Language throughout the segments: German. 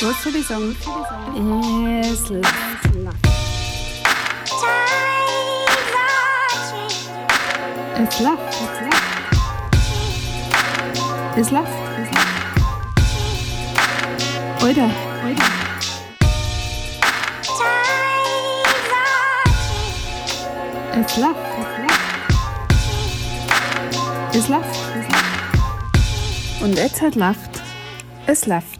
Was soll ich sagen? Es läuft. Es läuft. Es läuft. Alter, Alter. Es läuft. Es läuft. Und jetzt halt läuft. Es läuft.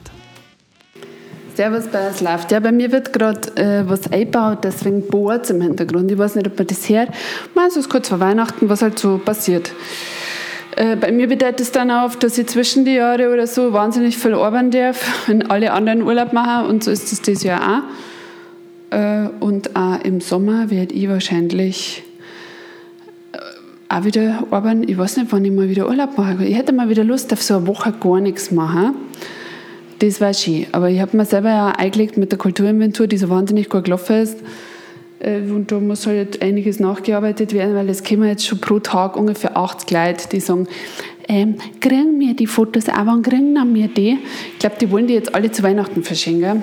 Servus bei Es läuft. Ja, bei mir wird gerade äh, was eingebaut, deswegen bohrt im Hintergrund. Ich weiß nicht, ob man das hört. So ist kurz vor Weihnachten, was halt so passiert. Äh, bei mir bedeutet es dann auch, dass ich zwischen die Jahre oder so wahnsinnig viel arbeiten darf, wenn alle anderen Urlaub machen und so ist es dieses Jahr auch. Äh, und auch im Sommer werde ich wahrscheinlich äh, auch wieder arbeiten. Ich weiß nicht, wann ich mal wieder Urlaub mache. Ich hätte mal wieder Lust auf so eine Woche gar nichts machen. Das war schön. Aber ich habe mir selber ja eingelegt mit der Kulturinventur, die so wahnsinnig gut gelaufen ist. Äh, und da muss halt einiges nachgearbeitet werden, weil es kommen jetzt schon pro Tag ungefähr 80 Leute, die sagen, ähm, kriegen wir die Fotos auch, wann kriegen wir die? Ich glaube, die wollen die jetzt alle zu Weihnachten verschenken.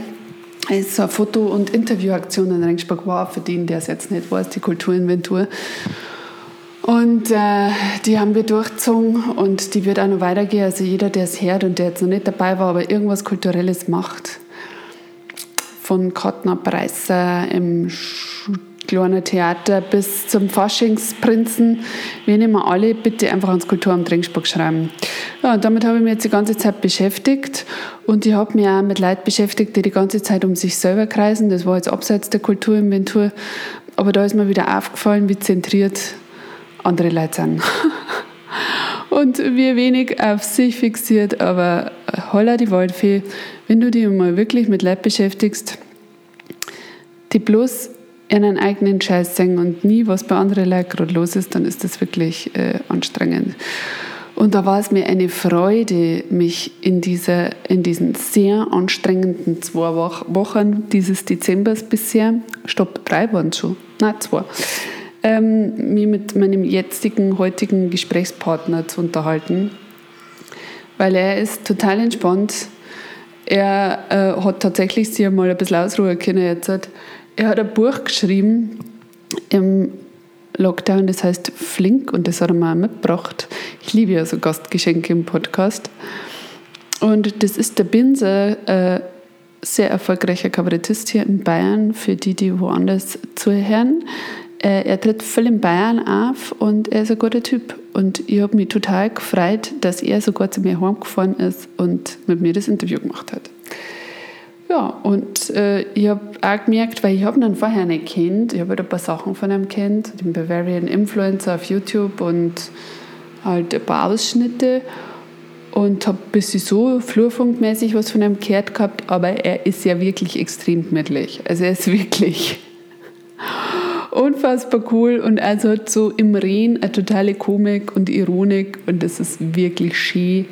Es ist so eine Foto- und Interviewaktion in Ringsburg war für den, der es jetzt nicht weiß, die Kulturinventur. Und äh, die haben wir durchgezogen und die wird auch noch weitergehen. Also jeder, der es hört und der jetzt noch nicht dabei war, aber irgendwas Kulturelles macht, von Kartnerpreise im kleinen Theater bis zum Faschingsprinzen, wir nehmen alle bitte einfach ans Kulturamt Ringsburg schreiben. Ja, und damit habe ich mich jetzt die ganze Zeit beschäftigt und ich habe mich auch mit Leuten beschäftigt, die die ganze Zeit um sich selber kreisen. Das war jetzt abseits der Kulturinventur. Aber da ist mir wieder aufgefallen, wie zentriert andere Leute sind. und wie wenig auf sich fixiert, aber holla die Waldfee, wenn du dich mal wirklich mit Leuten beschäftigst, die bloß ihren eigenen Scheiß singen und nie, was bei anderen Leuten gerade los ist, dann ist das wirklich äh, anstrengend. Und da war es mir eine Freude, mich in, dieser, in diesen sehr anstrengenden zwei Wochen dieses Dezembers bisher, stopp, drei waren schon, nein, zwei, ähm, mich mit meinem jetzigen, heutigen Gesprächspartner zu unterhalten, weil er ist total entspannt. Er äh, hat tatsächlich sich einmal ein bisschen ausruhen können jetzt. Er hat ein Buch geschrieben im Lockdown, das heißt Flink und das hat er mir auch mitgebracht. Ich liebe ja so Gastgeschenke im Podcast. Und das ist der Binse, äh, sehr erfolgreicher Kabarettist hier in Bayern, für die, die woanders zuhören. Äh, er tritt voll in Bayern auf und er ist ein guter Typ. Und ich habe mich total gefreut, dass er sogar zu mir heimgefahren ist und mit mir das Interview gemacht hat. Ja, und äh, ich habe auch gemerkt, weil ich habe ihn vorher nicht kennt, ich habe halt ein paar Sachen von ihm kennt, den Bavarian Influencer auf YouTube und halt ein paar Ausschnitte und habe ein bisschen so flurfunkmäßig was von ihm gehört gehabt, aber er ist ja wirklich extrem gemütlich. Also er ist wirklich unfassbar cool und also hat so im Reden eine totale Komik und Ironik und das ist wirklich schön.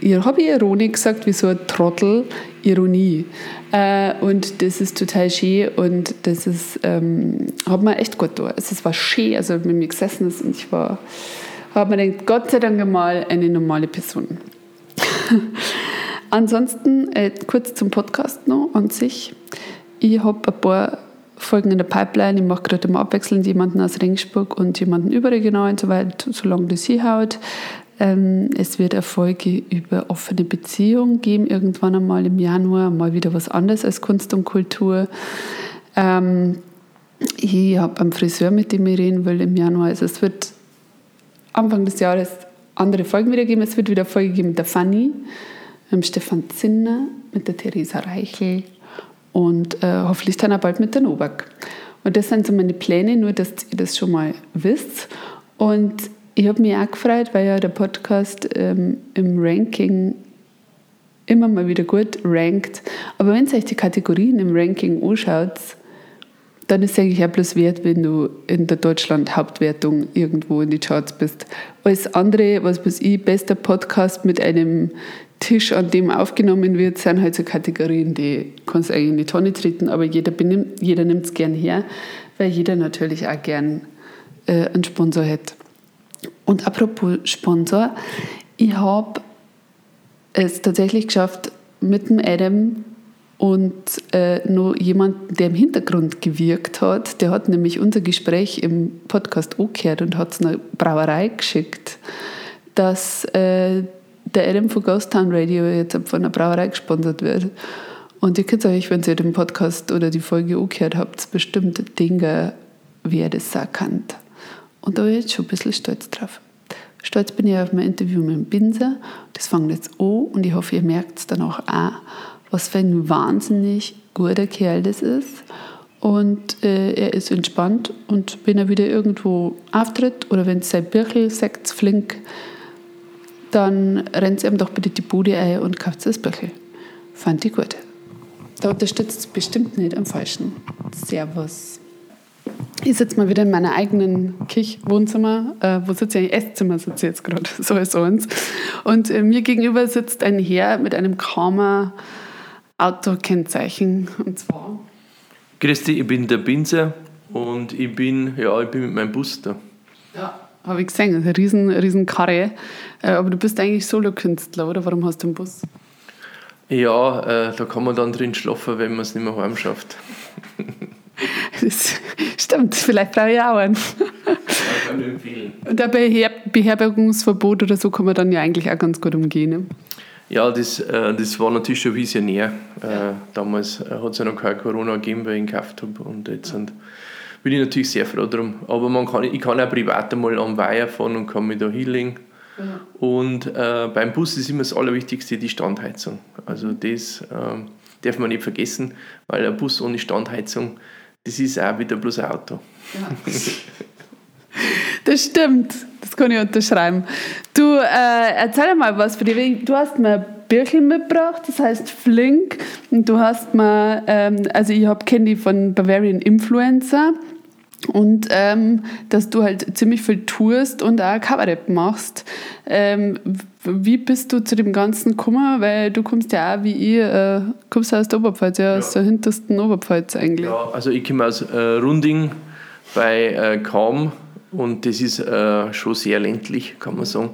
Ich habe Ironik gesagt, wie so ein Trottel, Ironie. Äh, und das ist total schön und das ist, ähm, hat mir echt gut getan. Also es war schön, also mit mir gesessen ist und ich war, habe mir gedacht, Gott sei Dank mal eine normale Person. Ansonsten äh, kurz zum Podcast noch an sich. Ich habe ein paar Folgen in der Pipeline. Ich mache gerade immer abwechselnd jemanden aus Ringsburg und jemanden überregional und so weiter, solange das hinhaut. Ähm, es wird eine Folge über offene Beziehungen geben, irgendwann einmal im Januar, mal wieder was anderes als Kunst und Kultur. Ähm, ich habe einen Friseur, mit dem ich reden will im Januar. Also es wird Anfang des Jahres andere Folgen wieder geben. Es wird wieder Folge geben mit der Fanny, mit Stefan Zinner, mit der Theresa Reichel und äh, hoffentlich dann auch bald mit der Novak. Und das sind so meine Pläne, nur dass ihr das schon mal wisst. Und ich habe mich auch gefreut, weil ja der Podcast ähm, im Ranking immer mal wieder gut rankt. Aber wenn ihr euch die Kategorien im Ranking anschaut, dann ist es eigentlich auch bloß wert, wenn du in der Deutschland-Hauptwertung irgendwo in die Charts bist. Alles andere, was weiß ich, bester Podcast mit einem Tisch, an dem aufgenommen wird, sind halt so Kategorien, die kannst du eigentlich in die Tonne treten, aber jeder, jeder nimmt es gern her, weil jeder natürlich auch gern äh, einen Sponsor hat. Und apropos Sponsor, ich habe es tatsächlich geschafft, mit dem Adam und äh, noch jemand, der im Hintergrund gewirkt hat, der hat nämlich unser Gespräch im Podcast gehört und hat es einer Brauerei geschickt, dass äh, der Adam von Ghost Town Radio jetzt von einer Brauerei gesponsert wird. Und ihr könnt euch, wenn ihr den Podcast oder die Folge auch gehört habt, bestimmt Dinge, wer das sagen kann. Und da bin ich jetzt schon ein bisschen stolz drauf. Stolz bin ich auf mein Interview mit dem Binser. Das fängt jetzt an und ich hoffe, ihr merkt es dann auch was für ein wahnsinnig guter Kerl das ist. Und äh, er ist entspannt und wenn er wieder irgendwo auftritt oder wenn es sein Birchel sagt, flink, dann rennt ihm doch bitte die Bude ein und kauft das Birchel. Fand ich gut. Da unterstützt es bestimmt nicht am Falschen. Servus. Ich sitze mal wieder in meiner eigenen Kirchwohnzimmer. Äh, wo sitze ich? Esszimmer sitze ich jetzt gerade. So ist uns. Und äh, mir gegenüber sitzt ein Herr mit einem Karma Autokennzeichen und zwar. Christi, ich bin der Binzer und ich bin, ja, ich bin mit meinem Bus da. Ja, habe ich gesehen, eine riesen, riesen Karre. Äh, aber du bist eigentlich Solokünstler, oder? Warum hast du einen Bus? Ja, äh, da kann man dann drin schlafen, wenn man es nicht mehr heim schafft. das stimmt, vielleicht brauche ich auch einen. Ja, kann ich empfehlen. Und der Beherbergungsverbot oder so kann man dann ja eigentlich auch ganz gut umgehen. Ne? Ja, das, äh, das war natürlich schon visionär. Äh, damals äh, hat es ja noch kein Corona gegeben, weil ich ihn gekauft habe. Und jetzt sind, bin ich natürlich sehr froh drum. Aber man kann, ich kann auch privat einmal am Weiher fahren und kann mich da hinlegen. Ja. Und äh, beim Bus ist immer das Allerwichtigste die Standheizung. Also das äh, darf man nicht vergessen, weil ein Bus ohne Standheizung, das ist auch wieder bloß ein Auto. Ja. Das stimmt, das kann ich unterschreiben. Du, äh, erzähl mal was für dich. Du hast mir Birkel mitgebracht, das heißt Flink. Und du hast mal, ähm, also ich habe die von Bavarian Influencer. Und ähm, dass du halt ziemlich viel tust und auch Kabarett machst. Ähm, wie bist du zu dem Ganzen gekommen? Weil du kommst ja auch wie ich, äh, kommst aus der Oberpfalz, ja, ja. aus der hintersten Oberpfalz eigentlich. Ja, also ich komme aus äh, Runding bei äh, Kaum und das ist äh, schon sehr ländlich, kann man sagen.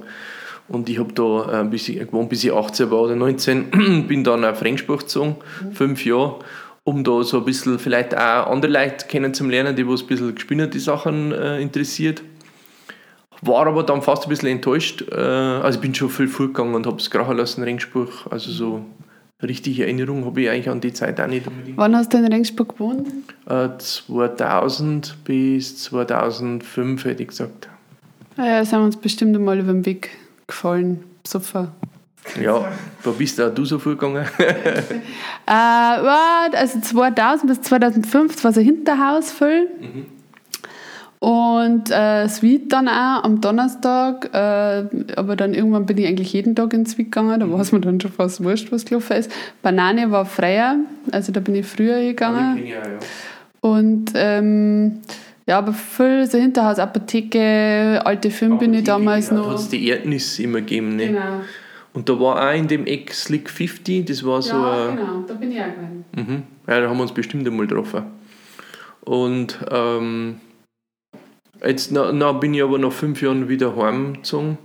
Und ich habe da ein bisschen gewohnt, bis ich 18 war oder 19, bin dann auf Regensburg gezogen, mhm. fünf Jahre, um da so ein bisschen vielleicht auch andere Leute kennenzulernen, die was ein bisschen gespinnerte Sachen äh, interessiert. War aber dann fast ein bisschen enttäuscht. Äh, also ich bin schon viel vorgegangen und habe es krachen lassen, Regensburg. Also so richtige Erinnerung habe ich eigentlich an die Zeit auch nicht unbedingt. Wann hast du in Regensburg gewohnt? Äh, 2000 bis 2005 hätte ich gesagt. Ah ja, sind wir uns bestimmt einmal über den Weg gefallen. Super. Ja, wo bist du, du so vorgegangen? äh, also 2000 bis 2005, das war so Hinterhaus voll. Mhm. Und äh, Sweet dann auch am Donnerstag, äh, aber dann irgendwann bin ich eigentlich jeden Tag ins Sweet gegangen, da war es mir dann schon fast wurscht, was gelaufen ist. Banane war freier, also da bin ich früher gegangen. Ja, ja. Und ähm, ja, aber viel so Hinterhaus, Apotheke, alte Film bin ich damals noch. Da hat es die Erdnis immer gegeben, ne? Genau. Und da war auch in dem Eck Slick 50, das war so. Ja, genau, da bin ich auch gewesen. Mhm. Ja, da haben wir uns bestimmt einmal getroffen. Und ähm, Jetzt na, na, bin ich aber nach fünf Jahren wieder heimgezogen.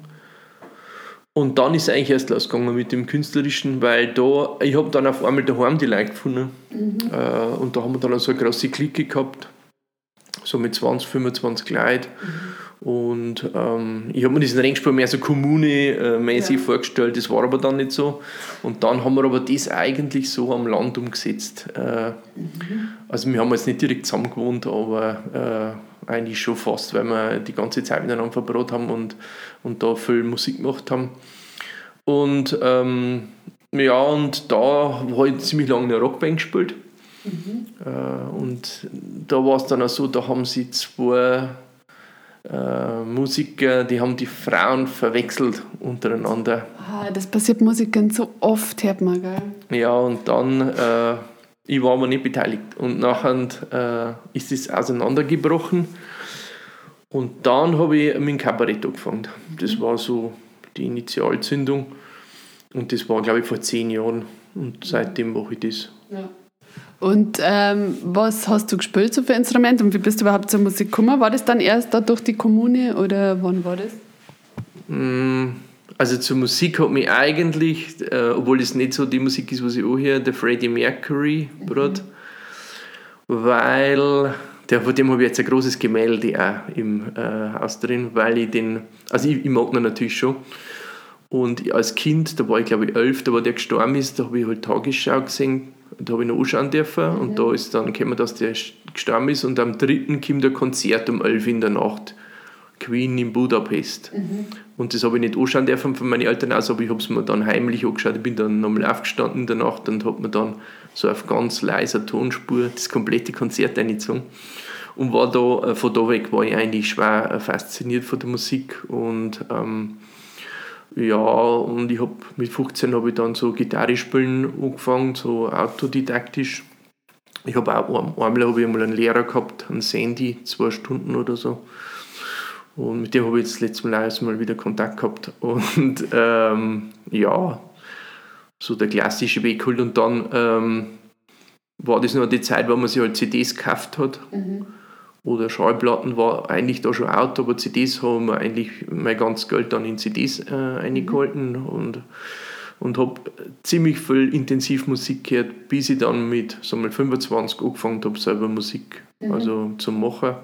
Und dann ist es eigentlich erst losgegangen mit dem Künstlerischen, weil da, ich habe dann auf einmal daheim die Leute gefunden. Mhm. Äh, und da haben wir dann so eine große Clique gehabt, so mit 20, 25 Leuten. Mhm. Und ähm, ich habe mir diesen Rennsport mehr so kommunemäßig ja. vorgestellt, das war aber dann nicht so. Und dann haben wir aber das eigentlich so am Land umgesetzt. Äh, mhm. Also wir haben jetzt nicht direkt zusammen gewohnt, aber äh, eigentlich schon fast, weil wir die ganze Zeit miteinander verbracht haben und, und da viel Musik gemacht haben. Und ähm, ja, und da habe ich ziemlich lange eine Rockband gespielt. Mhm. Äh, und da war es dann auch so, da haben sie zwei äh, Musiker, die haben die Frauen verwechselt untereinander. Ah, das passiert Musikern so oft, hört man, gell? Ja, und dann äh, ich war aber nicht beteiligt. Und nachher äh, ist es auseinandergebrochen. Und dann habe ich mit dem Kabarett angefangen. Das war so die Initialzündung. Und das war, glaube ich, vor zehn Jahren. Und seitdem mache ich das. Ja. Und ähm, was hast du gespielt so für Instrumente und wie bist du überhaupt zur Musik gekommen? War das dann erst da durch die Kommune oder wann war das? Mm, also zur Musik hat mich eigentlich, äh, obwohl es nicht so die Musik ist, was ich auch höre, der Freddie Mercury mhm. weil der, von dem habe ich jetzt ein großes Gemälde auch im äh, Haus drin, weil ich den, also ich, ich mag ihn natürlich schon. Und als Kind, da war ich glaube ich elf, da war der gestorben ist, da habe ich halt Tagesschau gesehen, da habe ich noch anschauen dürfen mhm. und da ist dann gekommen, dass der gestorben ist und am dritten kommt der Konzert um elf in der Nacht. Queen in Budapest. Mhm. Und das habe ich nicht anschauen dürfen von meinen Eltern aus, aber ich habe es mir dann heimlich angeschaut. Ich bin dann nochmal aufgestanden in der Nacht und habe mir dann so auf ganz leiser Tonspur das komplette Konzert eingezogen. Und war da, äh, von da weg war ich eigentlich schwer äh, fasziniert von der Musik. Und ähm, ja, und ich habe mit 15 habe ich dann so Gitarre spielen angefangen, so autodidaktisch. Ich habe auch einmal habe ich einmal einen Lehrer gehabt, einen Sandy, zwei Stunden oder so. Und mit dem habe ich jetzt letzte Mal erstmal wieder Kontakt gehabt. Und ähm, ja, so der klassische Weg halt. Und dann ähm, war das noch die Zeit, wo man sich halt CDs gekauft hat. Mhm. Oder Schallplatten war eigentlich da schon out, aber CDs haben wir eigentlich mein ganzes Geld dann in CDs äh, eingehalten und, und habe ziemlich viel Intensivmusik gehört, bis ich dann mit sagen wir, 25 angefangen habe, selber Musik mhm. also zu machen.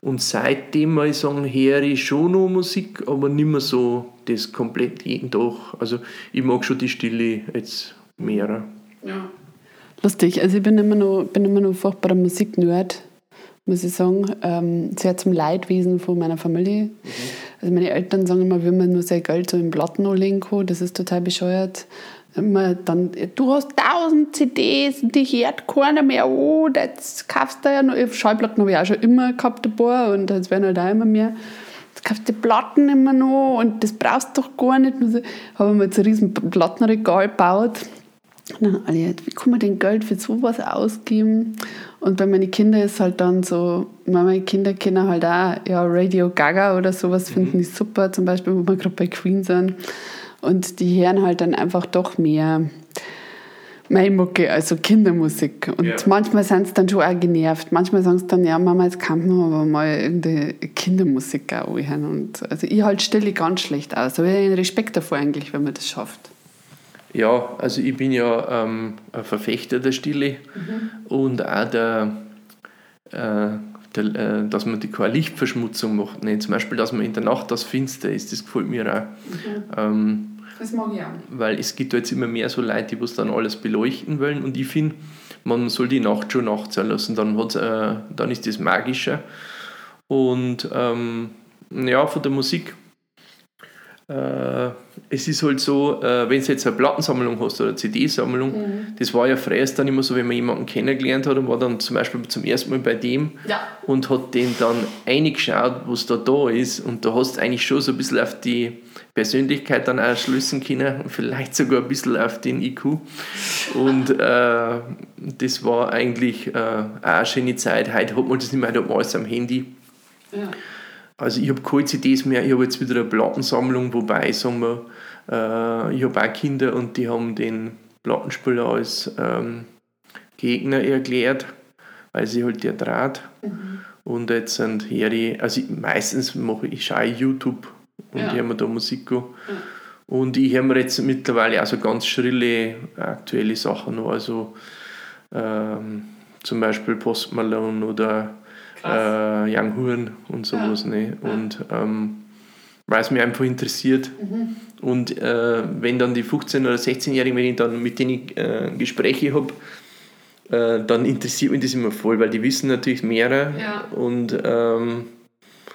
Und seitdem muss ich sagen, höre ich schon noch Musik, aber nicht mehr so das komplett jeden Tag. Also ich mag schon die Stille jetzt mehr. Ja. Lustig, also ich bin immer noch, bin immer noch furchtbarer Musiknerd, muss ich sagen. Ähm, sehr zum Leidwesen von meiner Familie. Mhm. Also meine Eltern sagen immer, wenn man nur sein Geld so im Platten anlegen das ist total bescheuert immer dann, du hast tausend CDs und dich hört keiner mehr an, jetzt kaufst du ja noch, Schallplatten habe ich auch schon immer gehabt, ein paar, und jetzt werden halt auch immer mehr. Jetzt kaufst du die Platten immer noch und das brauchst du doch gar nicht. Also, habe mir jetzt ein riesen Plattenregal gebaut. Und dann alle, wie kann man denn Geld für sowas ausgeben? Und bei meinen Kindern ist halt dann so, meine Kinder kennen halt auch ja, Radio Gaga oder sowas, finden mhm. die super, zum Beispiel, wo wir gerade bei Queen sind. Und die hören halt dann einfach doch mehr Mucke, also Kindermusik. Und ja. manchmal sind sie dann schon auch genervt. Manchmal sagen sie dann, ja, Mama, jetzt kann man aber mal irgendeine Kindermusik auch hören. Und also ich halt stelle ganz schlecht aus. Aber ich habe Respekt davor eigentlich, wenn man das schafft. Ja, also ich bin ja ähm, ein Verfechter der Stille mhm. und auch der, äh, der, äh, dass man die keine Lichtverschmutzung macht. Nee, zum Beispiel, dass man in der Nacht das finster ist, das gefällt mir auch. Mhm. Ähm, das mag ich auch. Weil es gibt jetzt immer mehr so Leute, die dann alles beleuchten wollen und ich finde, man soll die Nacht schon Nacht sein lassen, dann, hat's, äh, dann ist das magischer. Und ähm, ja, von der Musik äh, es ist halt so, äh, wenn du jetzt eine Plattensammlung hast oder eine CD-Sammlung, mhm. das war ja früher dann immer so, wenn man jemanden kennengelernt hat und war dann zum Beispiel zum ersten Mal bei dem ja. und hat den dann eingeschaut, was da da ist und da hast du eigentlich schon so ein bisschen auf die Persönlichkeit dann auch schlüssen können und vielleicht sogar ein bisschen auf den IQ und äh, das war eigentlich äh, auch eine schöne Zeit. Heute hat man das nicht mehr, heute hat man alles am Handy. Ja. Also ich habe keine CDs mehr, ich habe jetzt wieder eine Plattensammlung, wobei, sagen wir, äh, ich habe auch Kinder und die haben den Plattenspieler als ähm, Gegner erklärt, weil sie halt der Draht. Mhm. Und jetzt sind Harry, also ich, meistens mache ich schaue YouTube und ja. höre mir da Musik an. Ja. Und ich höre mir jetzt mittlerweile auch so ganz schrille aktuelle Sachen an, also ähm, zum Beispiel Post Malone oder äh, Young Huren und sowas. Ja. Ne? Und ähm, weil es mich einfach interessiert. Mhm. Und äh, wenn dann die 15- oder 16-Jährigen, wenn ich dann mit denen äh, Gespräche habe, äh, dann interessiert mich das immer voll, weil die wissen natürlich mehr. Ja. Und, ähm,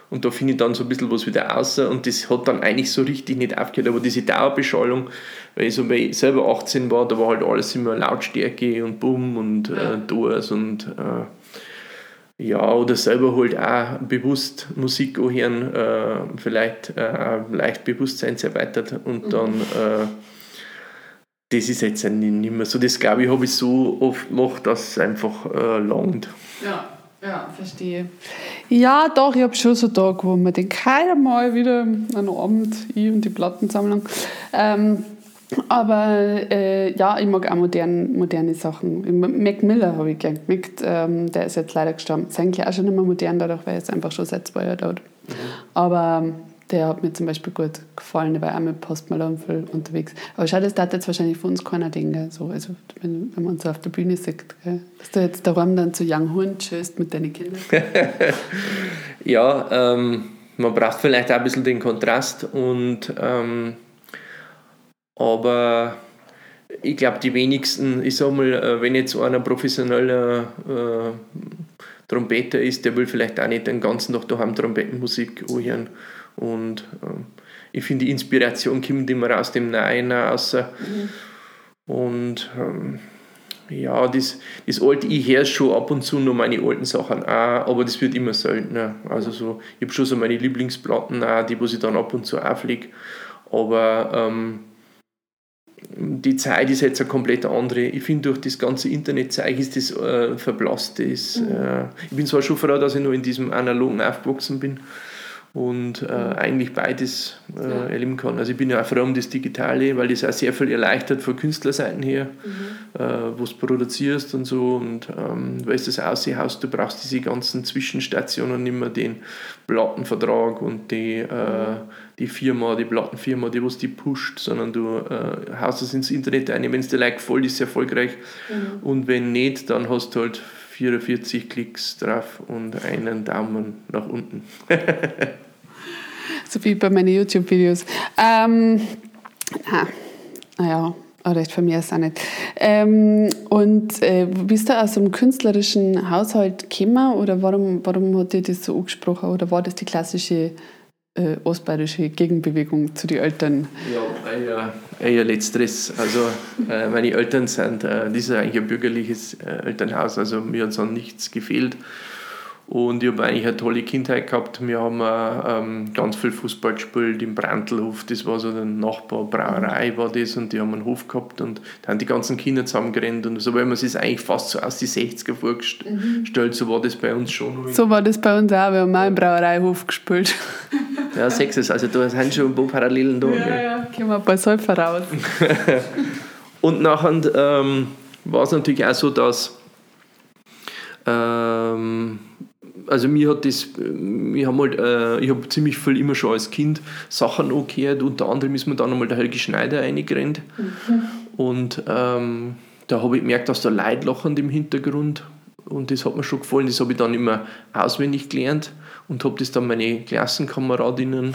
und da finde ich dann so ein bisschen was wieder außer. Und das hat dann eigentlich so richtig nicht aufgehört. Aber diese Dauerbeschallung, weil ich so weil ich selber 18 war, da war halt alles immer Lautstärke und Bumm und ja. äh, Doors und äh, ja, oder selber halt auch bewusst Musik anhören, äh, vielleicht äh, leicht Bewusstseinserweitert und mhm. dann äh, das ist jetzt nicht mehr so. Das glaube ich, habe ich so oft gemacht, dass es einfach äh, langt. Ja, ja, verstehe. Ja, doch, ich habe schon so Tage, wo man denkt, keiner mal wieder einen Abend, ich und die Plattensammlung. Ähm, aber äh, ja, ich mag auch modern, moderne Sachen. Mac Miller habe ich gern gemerkt. Ähm, der ist jetzt leider gestorben. Ist eigentlich auch schon immer modern, dadurch, weil er jetzt einfach schon seit zwei Jahren dort. Mhm. Aber der hat mir zum Beispiel gut gefallen, der war auch mit Post Malone viel unterwegs. Aber schau, das darf jetzt wahrscheinlich für uns keiner denken. So, also wenn, wenn man so auf der Bühne sieht, gell? dass du jetzt daheim dann zu Young Horn tschüsst mit deinen Kindern. ja, ähm, man braucht vielleicht auch ein bisschen den Kontrast und ähm, aber ich glaube, die wenigsten, ich sag mal, äh, wenn jetzt einer professioneller äh, Trompeter ist, der will vielleicht auch nicht den ganzen Tag daheim Trompetenmusik hören. Und ähm, ich finde, die Inspiration kommt immer aus dem Neuen raus. Mhm. Und ähm, ja, das, das alte, ich höre schon ab und zu noch meine alten Sachen auch, aber das wird immer seltener. Also so, ich habe schon so meine Lieblingsplatten auch, die, wo ich dann ab und zu auflege. Aber ähm, die Zeit ist jetzt eine komplett andere. Ich finde, durch das ganze Internetzeug ist das äh, verblasst. Das, mhm. äh, ich bin zwar schon froh, dass ich noch in diesem analogen aufgewachsen bin und äh, eigentlich beides äh, ja. erleben kann. Also ich bin ja auch froh um das Digitale, weil das auch sehr viel erleichtert von Künstlerseiten her, mhm. äh, wo du produzierst und so und ähm, weil es das aussieht, du brauchst diese ganzen Zwischenstationen nicht mehr, den Plattenvertrag und die, mhm. Die Firma, die Plattenfirma, die was die pusht, sondern du äh, haust es ins Internet ein, wenn es dir like voll ist, erfolgreich mhm. und wenn nicht, dann hast du halt 44 Klicks drauf und einen Daumen nach unten. so wie bei meinen YouTube-Videos. Ähm, ah, naja, recht von mir ist es auch nicht. Ähm, und äh, bist du aus einem künstlerischen Haushalt gekommen oder warum, warum hat dir das so angesprochen oder war das die klassische äh, ostbayerische Gegenbewegung zu den Eltern? Ja, eher, eher letzteres. Also äh, meine Eltern sind, äh, das ist eigentlich ein bürgerliches äh, Elternhaus, also mir hat so nichts gefehlt. Und ich habe eigentlich eine tolle Kindheit gehabt. Wir haben ähm, ganz viel Fußball gespielt im Brantelhof. Das war so eine Nachbarbrauerei, war das. Und die haben einen Hof gehabt und da haben die ganzen Kinder zusammengerannt. Und so, weil man sich eigentlich fast so aus die 60er vorgestellt. Mhm. So war das bei uns schon. So war das bei uns auch. Wir haben auch im Brauereihof gespielt. Ja, sechs Also da sind schon ein paar Parallelen da. Ja, ja, gehen wir bei Säufer raus. und nachher ähm, war es natürlich auch so, dass ähm, also mir hat das, wir haben halt, äh, ich habe ziemlich viel immer schon als Kind Sachen angehört, unter anderem ist mir dann einmal der Helge Schneider reingerannt mhm. und ähm, da habe ich gemerkt, dass da Leute lachen im Hintergrund und das hat mir schon gefallen, das habe ich dann immer auswendig gelernt und habe das dann meine Klassenkameradinnen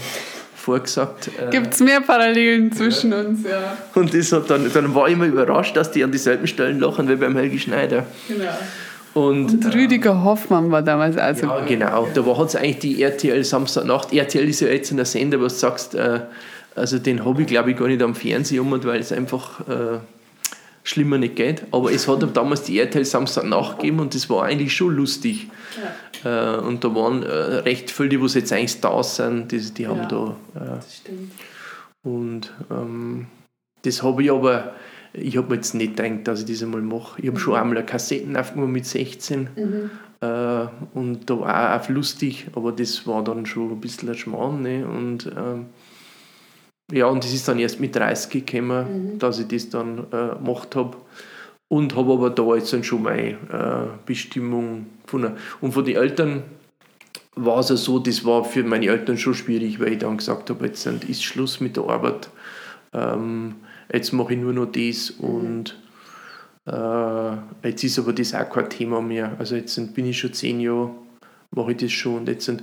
vorgesagt. Äh, Gibt es mehr Parallelen zwischen ja. uns, ja. Und das hat dann, dann war ich immer überrascht, dass die an dieselben Stellen lachen wie beim Helge Schneider. Genau. Und, und Rüdiger Hoffmann war damals also. Ja, genau. Da hat es eigentlich die RTL Samstagnacht. RTL ist ja jetzt in der Sender, was du sagst, äh, also den habe ich glaube ich gar nicht am Fernsehen, weil es einfach äh, schlimmer nicht geht. Aber es hat damals die RTL Samstagnacht gegeben und das war eigentlich schon lustig. Ja. Äh, und da waren äh, recht viele, die jetzt eigentlich da sind, die, die haben ja, da. Äh, das stimmt. Und ähm, das habe ich aber ich habe mir jetzt nicht gedacht, dass ich das einmal mache. Ich habe mhm. schon einmal eine Kassetten aufgenommen mit 16 mhm. äh, und da war auch lustig, aber das war dann schon ein bisschen ein Schmarrn. Ne? Und ähm, ja, und das ist dann erst mit 30 gekommen, mhm. dass ich das dann äh, gemacht habe. Und habe aber da jetzt dann schon meine äh, Bestimmung gefunden. Und von den Eltern war es ja so, das war für meine Eltern schon schwierig, weil ich dann gesagt habe, jetzt ist Schluss mit der Arbeit. Ähm, jetzt mache ich nur noch das und äh, jetzt ist aber das auch kein Thema mehr. Also jetzt bin ich schon zehn Jahre, mache ich das schon und jetzt sind,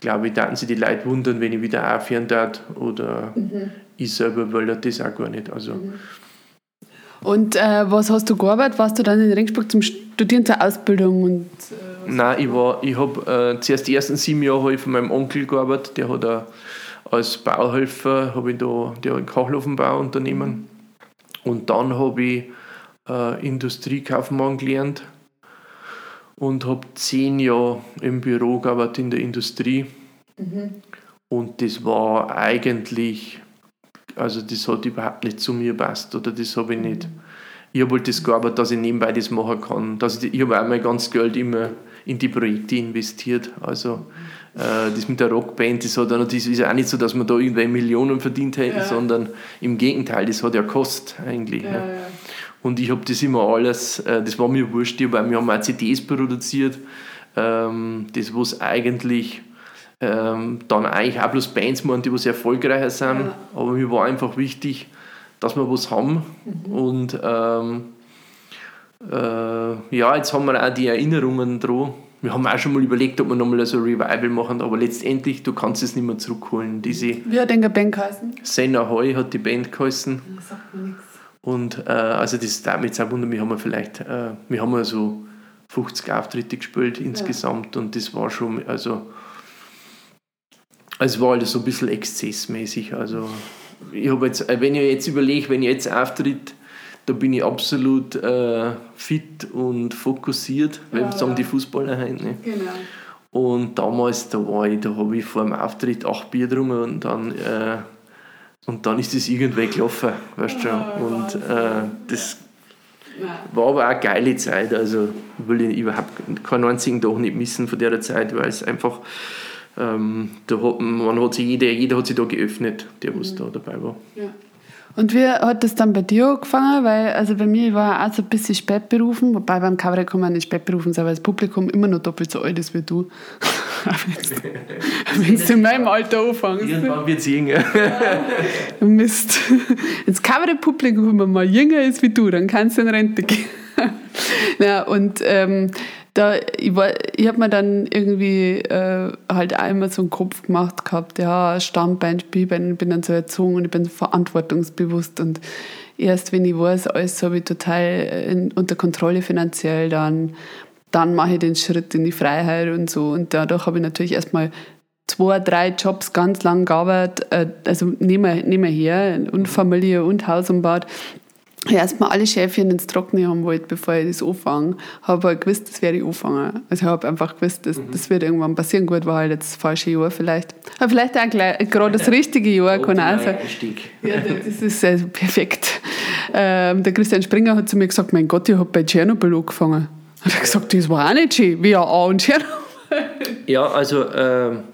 glaube ich, da sie die Leute wundern, wenn ich wieder aufhören darf oder mhm. ich selber will das auch gar nicht. Also, mhm. Und äh, was hast du gearbeitet? Warst du dann in Regensburg zum Studieren zur Ausbildung? Und, äh, Nein, ich, ich habe äh, zuerst die ersten sieben Jahre ich von meinem Onkel gearbeitet, der hat als Bauhelfer habe ich da der ein Kachelofenbauunternehmen und dann habe ich äh, Industriekaufmann gelernt und habe zehn Jahre im Büro gearbeitet in der Industrie mhm. und das war eigentlich, also das hat überhaupt nicht zu mir passt oder das habe ich nicht. Ich habe halt das gearbeitet, dass ich nebenbei das machen kann. Dass ich, ich habe auch mein ganzes Geld immer in die Projekte investiert. Also äh, das mit der Rockband, das, hat auch, das ist ja auch nicht so, dass man da irgendwelche Millionen verdient hätte, ja. sondern im Gegenteil, das hat ja Kost eigentlich. Ja, ne? ja. Und ich habe das immer alles, äh, das war mir wurscht, weil wir haben auch CDs produziert, ähm, das was eigentlich ähm, dann eigentlich auch bloß Bands machen, die was erfolgreicher sind. Ja. Aber mir war einfach wichtig, dass wir was haben. Mhm. Und ähm, äh, ja, jetzt haben wir auch die Erinnerungen dran. Wir haben auch schon mal überlegt, ob wir nochmal so ein Revival machen, aber letztendlich, du kannst es nicht mehr zurückholen. Diese Wie hat denn die Band geheißen? Senna Heu hat die Band geheißen. Das sagt mir nichts. Und äh, also das damit auch wundern, wir haben vielleicht, äh, wir haben so 50 Auftritte gespielt insgesamt ja. und das war schon, also es war alles so ein bisschen exzessmäßig. Also ich habe jetzt, äh, wenn ich jetzt überlege, wenn ich jetzt auftritt, da bin ich absolut äh, fit und fokussiert, weil ja, sagen die Fußballer heute. Ne? Genau. Und damals, da war ich, da habe ich vor dem Auftritt acht Bier getrunken und dann, äh, und dann ist das irgendwie gelaufen, weißt du schon. Und äh, das war aber auch eine geile Zeit, also will ich überhaupt keinen einzigen Tag nicht missen von der Zeit, weil es einfach ähm, da hat, man hat sich jeder, jeder hat sich da geöffnet, der was mhm. da dabei war. Ja. Und wie hat das dann bei dir angefangen? Weil, also bei mir war auch so ein bisschen spät berufen, wobei beim Kabarett kann man nicht spät berufen sein, weil das Publikum immer noch doppelt so alt ist wie du. Wenn du in meinem Alter anfängst. Irgendwann wird es jünger. Mist. Das Kabarettpublikum, wenn mal jünger ist wie du, dann kannst du in Rente gehen. ja, und ähm, da, ich, ich habe mir dann irgendwie äh, halt einmal so einen Kopf gemacht gehabt, ja, Stammbein, Spielbein, ich bin dann so erzogen und ich bin verantwortungsbewusst und erst wenn ich weiß, alles habe ich total in, unter Kontrolle finanziell, dann, dann mache ich den Schritt in die Freiheit und so. Und dadurch habe ich natürlich erstmal zwei, drei Jobs ganz lang gearbeitet, äh, also nehmen wir her, und Familie und Haus und Bad erstmal alle Schäfchen ins Trockene haben wollte, bevor ich das anfange. Habe halt gewusst, das werde ich anfangen. Also ich habe einfach gewusst, das, mhm. das wird irgendwann passieren. Gut, war halt jetzt das falsche Jahr vielleicht. Aber vielleicht auch gerade das richtige Jahr kann auch sein. Ja, das ist also perfekt. Ähm, der Christian Springer hat zu mir gesagt, mein Gott, ich habe bei Tschernobyl angefangen. Hat er gesagt, das war auch nicht schön. Wie A und Tschernobyl. Ja, also ähm,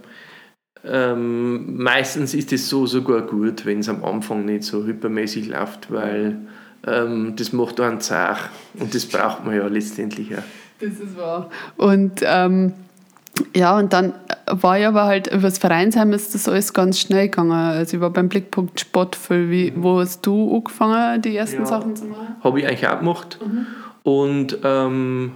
ähm, meistens ist es so sogar gut, wenn es am Anfang nicht so hypermäßig läuft, weil ähm, das macht einen zart und das braucht man ja letztendlich auch. Das ist wahr. Und ähm, ja, und dann war ich aber halt über das Vereinsheim ist das alles ganz schnell gegangen. Also ich war beim Blickpunkt Sportfüll. Wie, mhm. Wo hast du angefangen, die ersten ja, Sachen zu machen? Habe ich eigentlich auch gemacht. Mhm. Und ähm,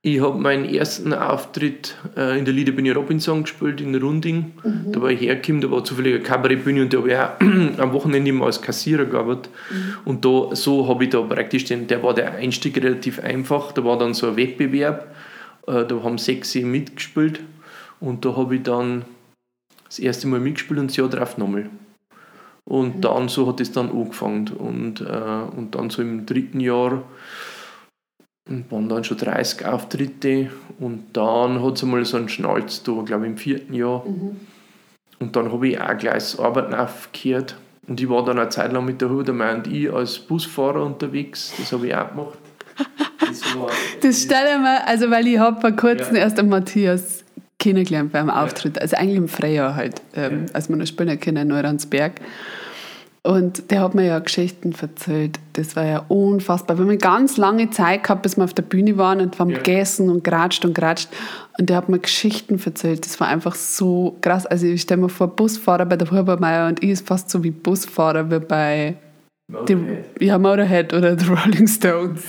ich habe meinen ersten Auftritt äh, in der Lieder bin ich Robinson gespielt in Runding. Mhm. Da war ich hergekommen, da war zufällig eine Kabarettbühne und da habe ich auch am Wochenende immer als Kassierer gearbeitet. Mhm. Und da, so habe ich da praktisch den, der war der Einstieg relativ einfach. Da war dann so ein Wettbewerb, äh, da haben sechs mitgespielt und da habe ich dann das erste Mal mitgespielt und das Jahr drauf nochmal. Und mhm. dann so hat es dann angefangen. Und, äh, und dann so im dritten Jahr und waren dann schon 30 Auftritte und dann hat es einmal so einen Schnalz da, glaube ich im vierten Jahr. Mhm. Und dann habe ich auch gleich das Arbeiten aufgehört. Und ich war dann eine Zeit lang mit der Hudermeier und ich als Busfahrer unterwegs. Das habe ich auch gemacht. Das, das stelle ich mir, also weil ich habe vor kurzem ja. erst den Matthias kennengelernt beim Auftritt. Ja. Also eigentlich im Frühjahr halt, ähm, ja. als wir noch spielen können in Neuransberg. Und der hat mir ja Geschichten erzählt. Das war ja unfassbar. Wir haben eine ganz lange Zeit gehabt, bis wir auf der Bühne waren und haben ja. gegessen und geratscht und geratscht. Und der hat mir Geschichten erzählt. Das war einfach so krass. Also ich stelle mir vor, Busfahrer bei der Hubermeier und ich ist fast so wie Busfahrer wie bei Motorhead. Die, ja, Motorhead oder The Rolling Stones.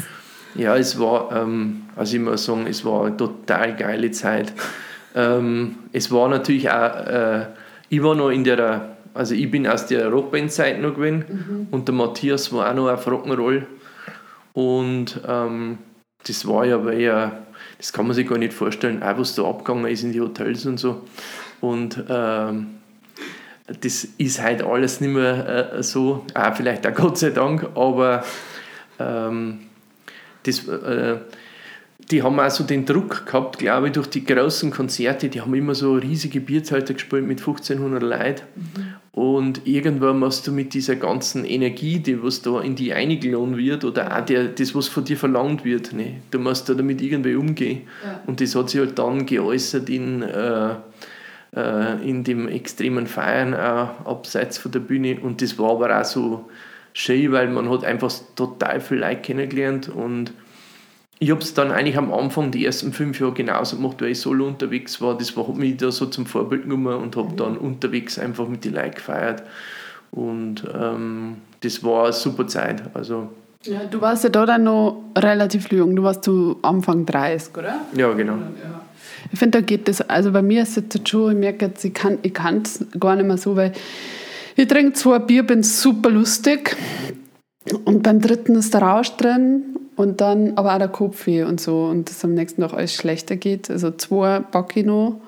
Ja, es war, ähm, also ich muss sagen, es war eine total geile Zeit. ähm, es war natürlich auch, äh, ich war noch in der also ich bin aus der Rockband-Zeit noch gewesen mhm. und der Matthias war auch noch auf Rock'n'Roll. Und ähm, das war ja aber eher, das kann man sich gar nicht vorstellen, auch was da abgegangen ist in die Hotels und so. Und ähm, das ist halt alles nicht mehr äh, so, auch vielleicht auch Gott sei Dank, aber ähm, das, äh, die haben auch so den Druck gehabt, glaube ich, durch die großen Konzerte, die haben immer so riesige Bierzelter gespielt mit 1500 Leuten. Mhm. Und irgendwann musst du mit dieser ganzen Energie, die was da in die eingeladen wird, oder auch der, das, was von dir verlangt wird, ne, du musst da damit irgendwie umgehen. Ja. Und das hat sich halt dann geäußert in, äh, äh, in dem extremen Feiern auch abseits von der Bühne. Und das war aber auch so schön, weil man hat einfach total viel Leute kennengelernt und ich habe es dann eigentlich am Anfang, die ersten fünf Jahre genauso gemacht, weil ich solo unterwegs war. Das hat mich da so zum Vorbild genommen und habe dann unterwegs einfach mit den Leuten gefeiert. Und ähm, das war eine super Zeit. Also, ja, du warst ja da dann noch relativ jung. Du warst zu Anfang 30, oder? Ja, genau. Ja. Ich finde, da geht das, also bei mir ist es jetzt schon, ich merke jetzt, ich kann es gar nicht mehr so, weil ich trinke zwei Bier, bin super lustig und beim dritten ist der Rausch drin und dann aber auch der Kopfweh und so und das am nächsten Tag alles schlechter geht. Also zwei packe ich noch,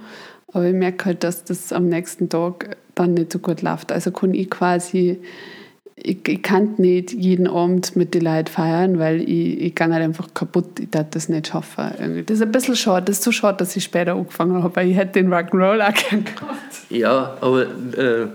aber ich merke halt, dass das am nächsten Tag dann nicht so gut läuft. Also kann ich quasi, ich, ich kann nicht jeden Abend mit den Leuten feiern, weil ich, ich kann halt einfach kaputt, ich darf das nicht schaffen. Das ist ein bisschen schade, das ist so schade, dass ich später angefangen habe, weil ich hätte den Rock'n'Roll auch gern gehabt. Ja, aber... Äh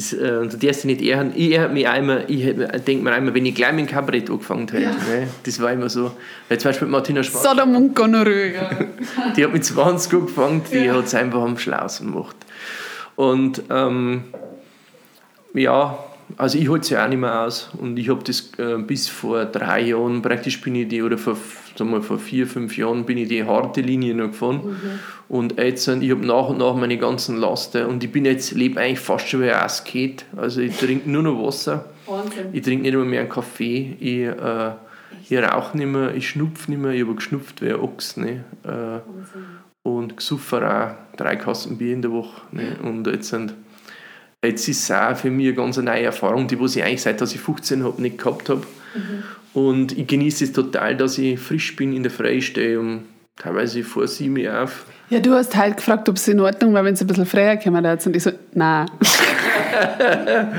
das, äh, du darfst nicht ehren. Ich mich einmal, ich denke mir einmal, wenn ich gleich mit dem Kabarett angefangen hätte, ja. ne, das war immer so. Weil zum Beispiel Martina Schwarz. Sodom und Gonorrhoe. die hat mit 20 angefangen, die ja. hat es einfach am Schlausen gemacht. Und ähm, ja, also ich halte es ja auch nicht mehr aus. Und ich habe das äh, bis vor drei Jahren, praktisch bin ich die, oder vor, sagen wir, vor vier, fünf Jahren bin ich die harte Linie noch gefahren. Mhm. Und jetzt, ich habe nach und nach meine ganzen Lasten und ich bin jetzt, lebe eigentlich fast schon wie ein Asket. Also ich trinke nur noch Wasser. Wahnsinn. Ich trinke nicht mehr, mehr einen Kaffee. Ich, äh, ich rauche nicht mehr, ich schnupfe nicht mehr. Ich habe geschnupft wie ein Ochs. Ne? Äh, und gesoffen auch drei Kassen Bier in der Woche. Ne? Und jetzt sind jetzt ist es auch für mich eine ganz neue Erfahrung, die was ich eigentlich seit ich 15 habe nicht gehabt habe. Mhm. Und ich genieße es total, dass ich frisch bin, in der Früh stehe um teilweise vor sieben auf. Ja, du hast halt gefragt, ob es in Ordnung war, wenn es ein bisschen früher kommen hat. Und ich so, nein.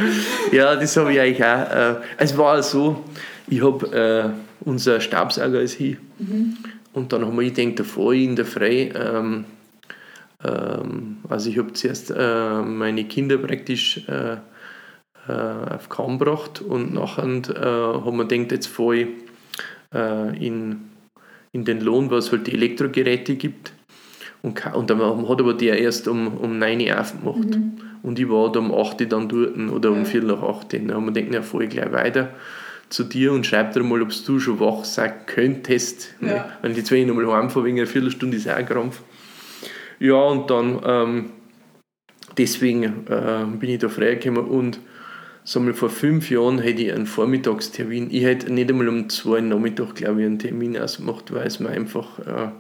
ja, das habe ich eigentlich auch. Äh, es war so, ich habe, äh, unser Stabsauger ist hier. Mhm. Und dann haben wir gedacht, davor in der Früh, ähm, ähm, also ich habe zuerst äh, meine Kinder praktisch äh, äh, auf Kaum gebracht und nachher haben wir gedacht, jetzt äh, in, in den Lohn, wo es halt die Elektrogeräte gibt. Und, und dann hat aber der erst um, um 9 Uhr aufgemacht. Mhm. Und ich war da um 8 Uhr dann dort oder um ja. 4 nach 8 Uhr. Dann haben wir gedacht, ja, fahre ich gleich weiter zu dir und schreib dir mal, ob du schon wach sein könntest. Ja. Wenn die zwei nochmal heimfahren wegen einer Viertelstunde ist auch ein Krampf. Ja, und dann ähm, deswegen äh, bin ich da freigekommen und so mal vor fünf Jahren hätte ich einen Vormittagstermin. Ich hätte nicht einmal um zwei Uhr Nachmittag, glaube ich, einen Termin ausgemacht, weil es mir einfach, äh, ja.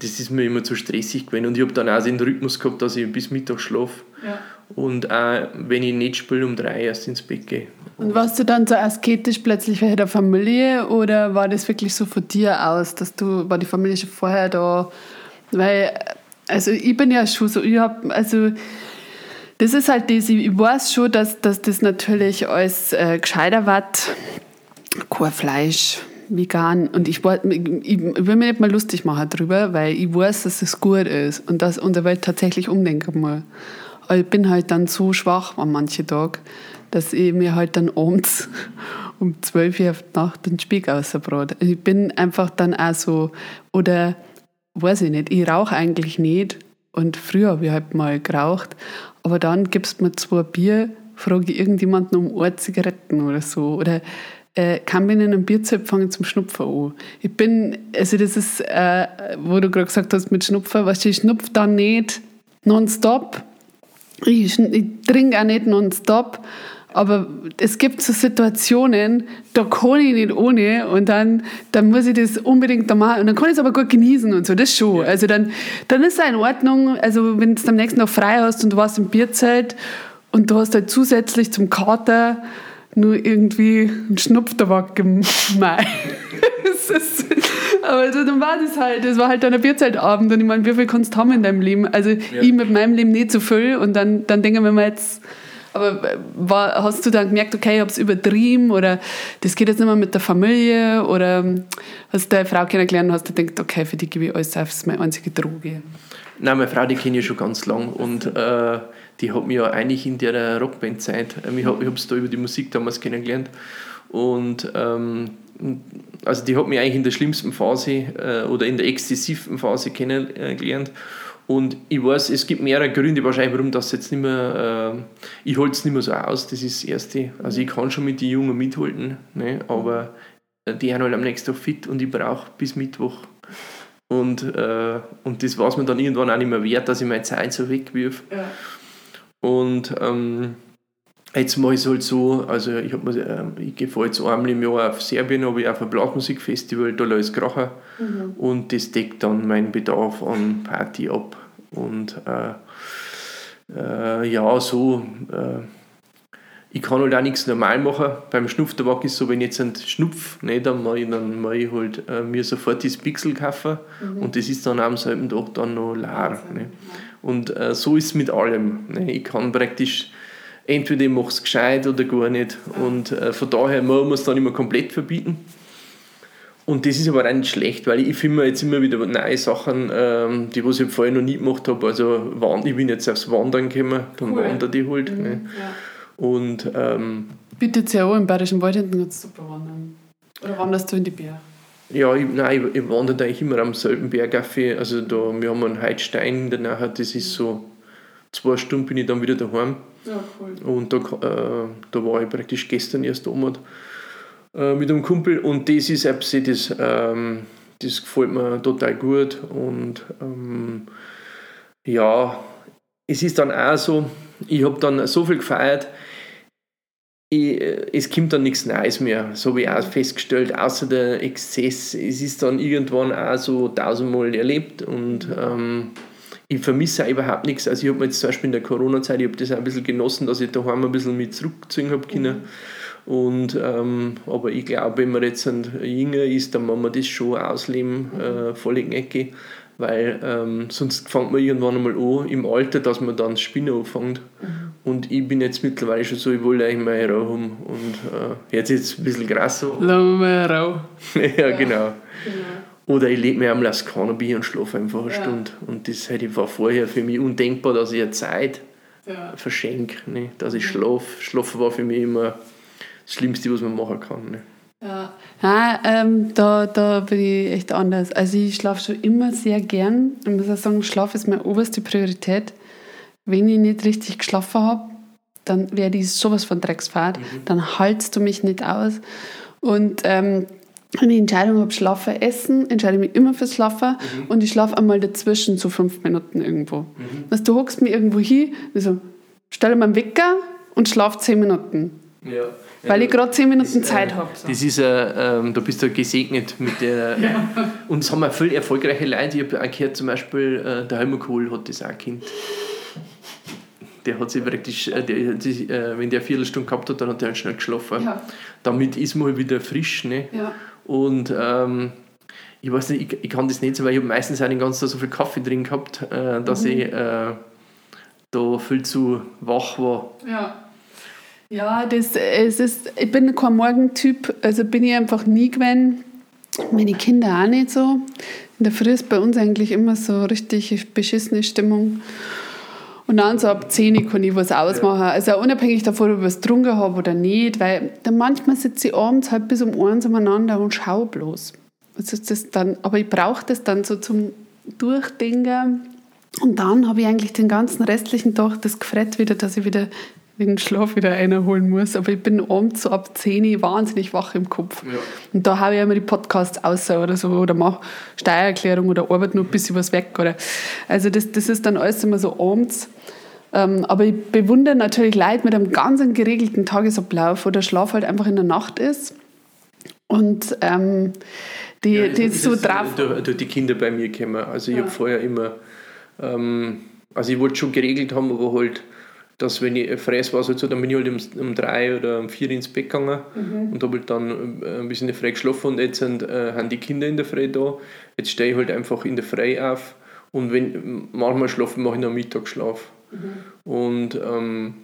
das ist mir immer zu stressig gewesen. Und ich habe dann auch den Rhythmus gehabt, dass ich bis Mittag schlafe. Ja. Und auch wenn ich nicht spiele, um drei erst ins Bett gehe. Und warst du dann so asketisch plötzlich für der Familie oder war das wirklich so von dir aus, dass du, war die Familie schon vorher da? Weil, also ich bin ja schon so, ich habe, also das ist halt das, ich weiß schon, dass, dass das natürlich als äh, gescheiter wird. Kein Fleisch, vegan. Und ich, ich, ich will mir nicht mal lustig machen darüber, weil ich weiß, dass es gut ist und dass unsere Welt tatsächlich umdenken muss. Aber ich bin halt dann so schwach an manchen Tagen, dass ich mir halt dann abends um 12 Uhr auf die Nacht den Speck rausbrate. Ich bin einfach dann auch so, oder weiß ich nicht, ich rauche eigentlich nicht. Und früher habe ich halt mal geraucht. Aber dann gibst mir zwei Bier, frage ich irgendjemanden um eine Zigaretten oder so. Oder äh, kann mir in einem Bierzelt fangen zum Schnupfen an. Ich bin, also das ist, äh, wo du gerade gesagt hast mit Schnupfen, weißt du, ich schnupfe dann nicht nonstop. Ich, ich trinke auch nicht nonstop. Aber es gibt so Situationen, da kann ich nicht ohne und dann, dann muss ich das unbedingt da machen und dann kann ich es aber gut genießen und so, das schon. Also dann, dann ist es in Ordnung, also wenn du am nächsten Tag frei hast und du warst im Bierzelt und du hast halt zusätzlich zum Kater nur irgendwie einen Schnupftabak im Mai. aber also, dann war das halt, das war halt dann ein Bierzeltabend und ich meine, wie viel kannst du haben in deinem Leben? Also ja. ich mit meinem Leben nicht so viel und dann, dann denken wir mal jetzt, aber äh, war, hast du dann gemerkt, okay, ich habe es übertrieben oder das geht jetzt nicht mehr mit der Familie oder hast du deine Frau kennengelernt und hast du gedacht, okay, für die gebe ich alles auf, das ist meine einzige Droge? Nein, meine Frau, die kenne ich schon ganz lang und äh, die hat mich ja eigentlich in der Rockband-Zeit, äh, ich habe es da über die Musik damals kennengelernt und ähm, also die hat mich eigentlich in der schlimmsten Phase äh, oder in der exzessiven Phase kennengelernt und ich weiß, es gibt mehrere Gründe wahrscheinlich, warum das jetzt nicht mehr, äh, ich halte es nicht mehr so aus, das ist das Erste. Also ich kann schon mit den Jungen mithalten, ne, aber die haben halt am nächsten Tag fit und ich brauche bis Mittwoch. Und, äh, und das war es mir dann irgendwann auch nicht mehr wert, dass ich meine Zeit so wegwirf. Ja. Und ähm, jetzt mache ich es halt so, also ich, äh, ich gehe jetzt einmal im Jahr auf Serbien, habe ich auf ein Blasmusikfestival, da lasse ich krachen mhm. und das deckt dann meinen Bedarf an Party ab. Und äh, äh, ja, so äh, ich kann halt auch nichts normal machen. Beim Schnupftabak ist es so, wenn ich jetzt einen Schnupf ne, dann mache ich, dann mache ich halt äh, mir sofort das Pixel kaufen mhm. und das ist dann am selben Tag dann noch leer. Ne. Und äh, so ist es mit allem. Ne. Ich kann praktisch entweder ich mache es gescheit oder gar nicht. Und äh, von daher muss man es dann immer komplett verbieten. Und das ist aber auch nicht schlecht, weil ich finde jetzt immer wieder neue Sachen, ähm, die was ich vorher noch nie gemacht habe. Also ich bin jetzt aufs Wandern gekommen, dann cool. wandere ich halt. Mhm. Ne. Ja. Und, ähm, Bietet ja auch im Bayerischen Wald hinten ganz super wandern. Oder wanderst du in die Berge? Ja, ich, nein, ich, ich wandere eigentlich immer am selben Bergaffe. Also da, wir haben einen Heidstein danach, das ist so zwei Stunden bin ich dann wieder daheim. Cool. Und da, äh, da war ich praktisch gestern erst oben äh, mit einem Kumpel und das ist etwas, das, ähm, das gefällt mir total gut und ähm, ja, es ist dann auch so, ich habe dann so viel gefeiert, ich, es kommt dann nichts Neues mehr, so habe ich auch festgestellt, außer der Exzess. Es ist dann irgendwann auch so tausendmal erlebt und ähm, ich vermisse auch überhaupt nichts. Also ich habe mir jetzt zum Beispiel in der Corona-Zeit, ich habe das auch ein bisschen genossen, dass ich daheim ein bisschen mit zurückziehen habe können. Und, ähm, aber ich glaube, wenn man jetzt ein jünger ist, dann muss man das schon ausleben, äh, voll in Ecke weil ähm, sonst fängt man irgendwann einmal an im Alter, dass man dann Spinnen anfängt. Mhm. Und ich bin jetzt mittlerweile schon so, ich wollte eigentlich meine Ruhe haben. Und äh, jetzt ist es ein bisschen krass so. Lass mal Ruhe. ja, genau. genau. Oder ich lege mir einmal aufs Cannabis und schlafe einfach eine ja. Stunde. Und das war vorher für mich undenkbar, dass ich eine Zeit ja. verschenke. Ne? Dass ich schlafe. Schlafen war für mich immer das Schlimmste, was man machen kann. Ne? Ja, Nein, ähm, da, da bin ich echt anders. Also ich schlafe schon immer sehr gern. Ich muss auch sagen, Schlaf ist meine oberste Priorität. Wenn ich nicht richtig geschlafen habe, dann werde ich sowas von Drecksfahrt. Mhm. Dann haltst du mich nicht aus. Und ähm, wenn ich Entscheidung habe, Schlafen, Essen, entscheide ich mich immer fürs Schlafen mhm. und ich schlafe einmal dazwischen so fünf Minuten irgendwo. Mhm. Also, du hockst mir irgendwo hin, so, stelle mir einen Wecker und schlafe zehn Minuten. Ja. Weil ich gerade zehn Minuten das, Zeit äh, habe. So. Das ist, äh, ähm, da bist du gesegnet mit der. Ja. Und es haben auch viele erfolgreiche Leute. Ich habe auch gehört, zum Beispiel, äh, der Helmut Kohl hat das auch ein Kind. Der hat sich praktisch, äh, der, die, äh, wenn der eine Viertelstunde gehabt hat, dann hat er halt schnell geschlafen. Ja. Damit ist man halt wieder frisch. Ne? Ja. Und ähm, ich weiß nicht, ich, ich, kann das nicht so, weil ich habe meistens auch den ganzen Tag so viel Kaffee drin gehabt, äh, dass mhm. ich äh, da viel zu wach war. Ja. Ja, das, es ist, ich bin kein Morgentyp, also bin ich einfach nie gewesen. Meine Kinder auch nicht so. In der Früh ist bei uns eigentlich immer so richtig beschissene Stimmung. Und dann so ab 10 kann ich was ausmachen. Also unabhängig davon, ob ich was getrunken habe oder nicht, weil dann manchmal sitze ich abends halt bis um eins umeinander und schaue bloß. Also das dann, aber ich brauche das dann so zum Durchdenken. Und dann habe ich eigentlich den ganzen restlichen Tag das Gefrett wieder, dass ich wieder den Schlaf wieder einholen muss. Aber ich bin abends so ab 10 Uhr wahnsinnig wach im Kopf. Ja. Und da habe ich immer die Podcasts aus oder so oder mache Steuererklärung oder arbeite nur ein bisschen was weg. Oder. Also das, das ist dann alles immer so abends. Ähm, aber ich bewundere natürlich Leute mit einem ganz geregelten Tagesablauf, wo der Schlaf halt einfach in der Nacht ist. Und ähm, die, ja, die so drauf. Durch die Kinder bei mir kommen. Also ich ja. habe vorher immer, ähm, also ich wollte schon geregelt haben, aber halt dass wenn ich fress war, halt so, dann bin ich halt um, um drei oder um vier ins Bett gegangen mhm. und habe halt dann äh, ein bisschen in der Früh geschlafen und jetzt sind, äh, haben die Kinder in der Früh da. Jetzt stehe ich halt einfach in der Früh auf und wenn manchmal schlafen, mache ich noch Mittagsschlaf. Mhm. Und ähm,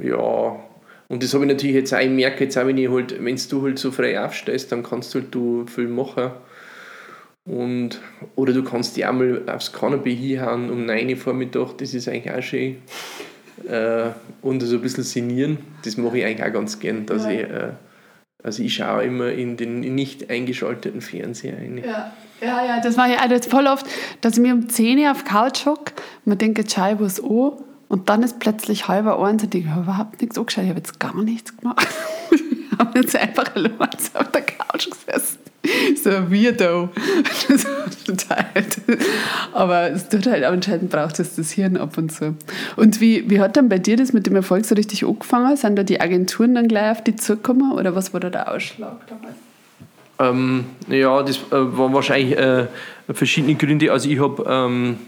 ja, und das habe ich natürlich jetzt auch, ich merke jetzt auch, wenn ich halt, wenn du halt so frei aufstehst, dann kannst du halt du viel machen. Und, oder du kannst dich auch mal aufs Kanapee hinhauen um 9 Uhr Vormittag, das ist eigentlich auch schön äh, und so ein bisschen sinnieren. Das mache ich eigentlich auch ganz gern, dass ja. ich, äh, also ich schaue immer in den nicht eingeschalteten Fernseher ein. Ja. Ja, ja, das mache ich auch jetzt voll oft, dass ich mir um 10 Uhr auf Couch hocke, man denkt, jetzt schaue ich was an und dann ist plötzlich halber eins und ich habe überhaupt nichts angeschaut, ich habe jetzt gar nichts gemacht. haben jetzt einfach allein auf der Couch gesessen. So ein Weirdo. Das total. Aber es tut halt anscheinend braucht es das Hirn ab und zu. Und wie, wie hat dann bei dir das mit dem Erfolg so richtig angefangen? Sind da die Agenturen dann gleich auf die zugekommen oder was war da der Ausschlag damals? Ähm, ja, das äh, waren wahrscheinlich äh, verschiedene Gründe. Also ich habe ähm,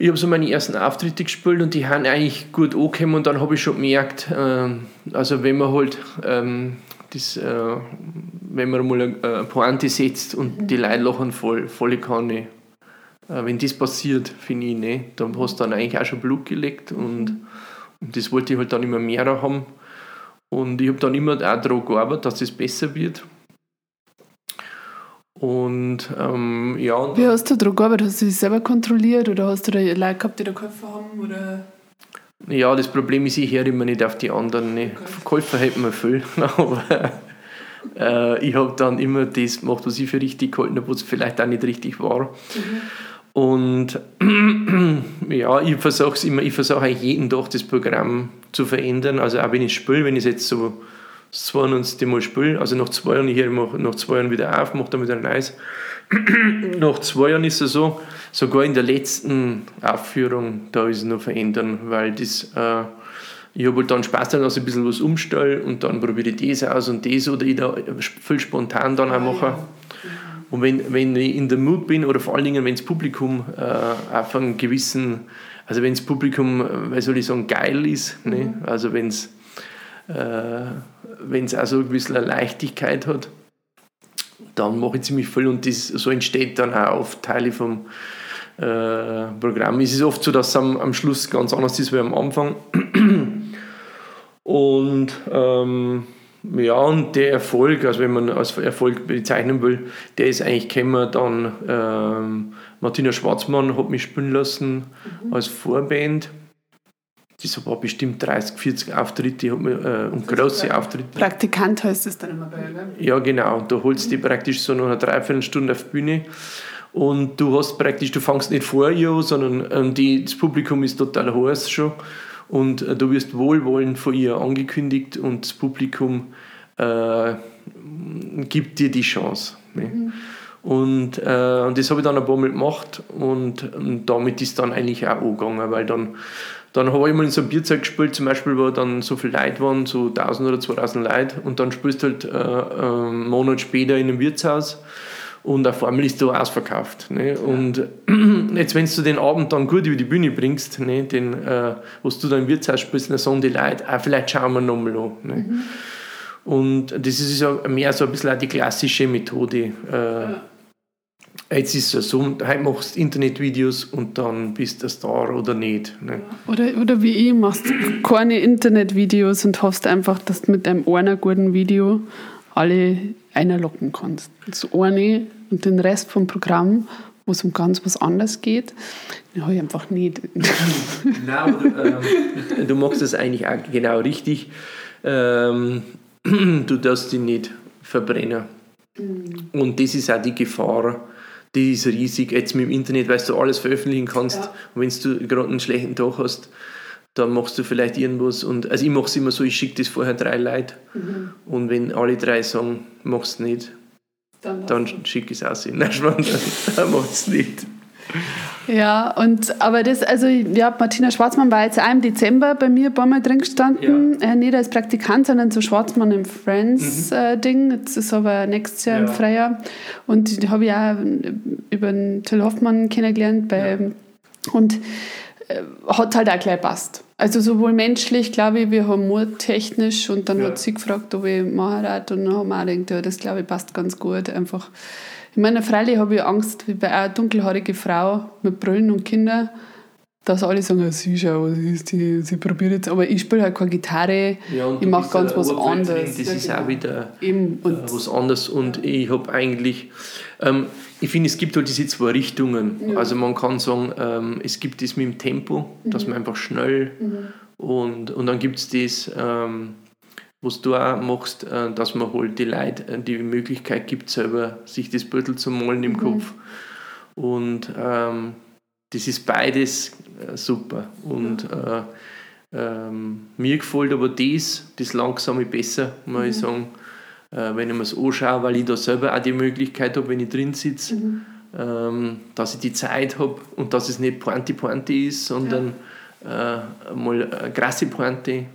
ich habe so meine ersten Auftritte gespielt und die haben eigentlich gut angekommen und dann habe ich schon gemerkt, äh, also wenn man halt ähm, das, äh, wenn man mal eine Pointe setzt und die Leute lachen voll, volle Kanne, äh, wenn das passiert, finde ich, ne, dann hast du dann eigentlich auch schon Blut gelegt und, und das wollte ich halt dann immer mehr haben. Und ich habe dann immer auch daran gearbeitet, dass das besser wird und ähm, ja. Wie hast du daran gearbeitet? Hast du dich selber kontrolliert oder hast du da Leute gehabt, die da geholfen haben? Oder? Ja, das Problem ist, ich höre immer nicht auf die anderen. Ne. Verkäufer hätten wir viel, aber äh, ich habe dann immer das gemacht, was ich für richtig gehalten habe, was vielleicht auch nicht richtig war. Mhm. Und ja, ich versuche immer, ich versuche eigentlich jeden Tag das Programm zu verändern. Also auch wenn ich spiele, wenn ich es jetzt so das 92. Mal spielen. Also nach zwei Jahren, ich höre nach zwei Jahren wieder auf, mache dann wieder ein neues. nach zwei Jahren ist es so, sogar in der letzten Aufführung, da ist es noch verändern, weil das, äh, ich habe halt dann Spaß daran, dass ich ein bisschen was umstelle und dann probiere ich das aus und das oder ich da viel spontan dann auch mache. Und wenn, wenn ich in der Mood bin oder vor allen Dingen, wenn das Publikum äh, auf einen gewissen, also wenn das Publikum, äh, wie soll ich sagen, geil ist, ne? Mhm. also wenn es wenn es also ein bisschen eine Leichtigkeit hat, dann mache ich ziemlich viel und das, so entsteht dann auch oft Teile vom äh, Programm. Es ist oft so, dass es am, am Schluss ganz anders ist wie am Anfang. Und ähm, ja, und der Erfolg, also wenn man als Erfolg bezeichnen will, der ist eigentlich gekommen dann, ähm, Martina Schwarzmann hat mich spielen lassen mhm. als Vorband das war bestimmt 30, 40 Auftritte äh, und große Auftritte. Praktikant heißt das dann immer bei, ne? Ja, genau. Da holst du mhm. praktisch so noch eine Dreiviertelstunde auf die Bühne und du hast praktisch, du fängst nicht vor ihr an, sondern ähm, die, das Publikum ist total heiß schon und äh, du wirst wohlwollend von ihr angekündigt und das Publikum äh, gibt dir die Chance. Ne? Mhm. Und, äh, und das habe ich dann ein paar Mal gemacht und, und damit ist dann eigentlich auch angegangen, weil dann dann habe ich mal in so einem Bierzeit gespielt, zum Beispiel, wo dann so viele Leute waren, so 1000 oder 2000 Leute, und dann spielst du halt äh, einen Monat später in einem Wirtshaus und auf einmal ist da ausverkauft. Ne? Und jetzt, wenn du den Abend dann gut über die Bühne bringst, ne, den, äh, was du dann im Wirtshaus spielst, dann sagen die Leute, ah, vielleicht schauen wir nochmal an. Ne? Mhm. Und das ist ja mehr so ein bisschen auch die klassische Methode. Äh, ja. Jetzt ist es so, heute machst du Internetvideos und dann bist du Star oder nicht. Ne? Oder, oder wie ich, machst keine Internetvideos und hoffst einfach, dass du mit einem einer guten Video alle einlocken kannst. Das eine und den Rest vom Programm, wo es um ganz was anderes geht, den habe ich einfach nicht. Nein, du, ähm, du machst das eigentlich auch genau richtig. Ähm, du darfst dich nicht verbrennen. Mhm. Und das ist auch die Gefahr, die ist riesig. Jetzt mit dem Internet, weil du alles veröffentlichen kannst. Ja. Und wenn du gerade einen schlechten Tag hast, dann machst du vielleicht irgendwas. Und, also ich mache es immer so, ich schicke das vorher drei Leute. Mhm. Und wenn alle drei sagen, mach es nicht, dann, dann schicke ich es aus. Nein, dann, dann mach es nicht. Ja, und aber das, also ja, Martina Schwarzmann war jetzt auch im Dezember bei mir ein paar Mal drin gestanden. Ja. Äh, nicht als Praktikant, sondern so Schwarzmann im Friends-Ding. Mhm. Äh, jetzt ist aber nächstes Jahr ja. im Freijahr. Und die habe ich auch über den Till Hoffmann kennengelernt. Bei, ja. Und äh, hat halt auch gleich passt. Also sowohl menschlich, glaube ich, wie humortechnisch. Und dann ja. hat sie gefragt, ob ich machen. Und dann haben wir auch gedacht, ja, das glaube ich passt ganz gut. Einfach ich meine, freilich habe ich Angst, wie bei einer dunkelhaarigen Frau mit Brüllen und Kindern, dass alle sagen, sie schau, sie, sie, sie probiert jetzt, aber ich spiele halt keine Gitarre, ja, ich mache ganz was anderes. Das ist auch wieder Eben. Und äh, was anderes und ich habe eigentlich, ähm, ich finde, es gibt halt diese zwei Richtungen. Ja. Also man kann sagen, ähm, es gibt das mit dem Tempo, mhm. dass man einfach schnell mhm. und, und dann gibt es das, ähm, was du auch machst, äh, dass man halt die Leute äh, die Möglichkeit gibt, selber sich das Beutel zu malen im mhm. Kopf. Und ähm, das ist beides äh, super. Und äh, Ähm, mir gefällt aber das, das langsame besser, muss mhm. ich sagen, äh, wenn ich mir das anschaue, weil ich da selber auch die Möglichkeit habe, wenn ich drin sitze, mhm. ähm, dass ich die Zeit habe und dass es nicht Pointe Pointe ist, sondern ja. äh, mal eine krasse Pointe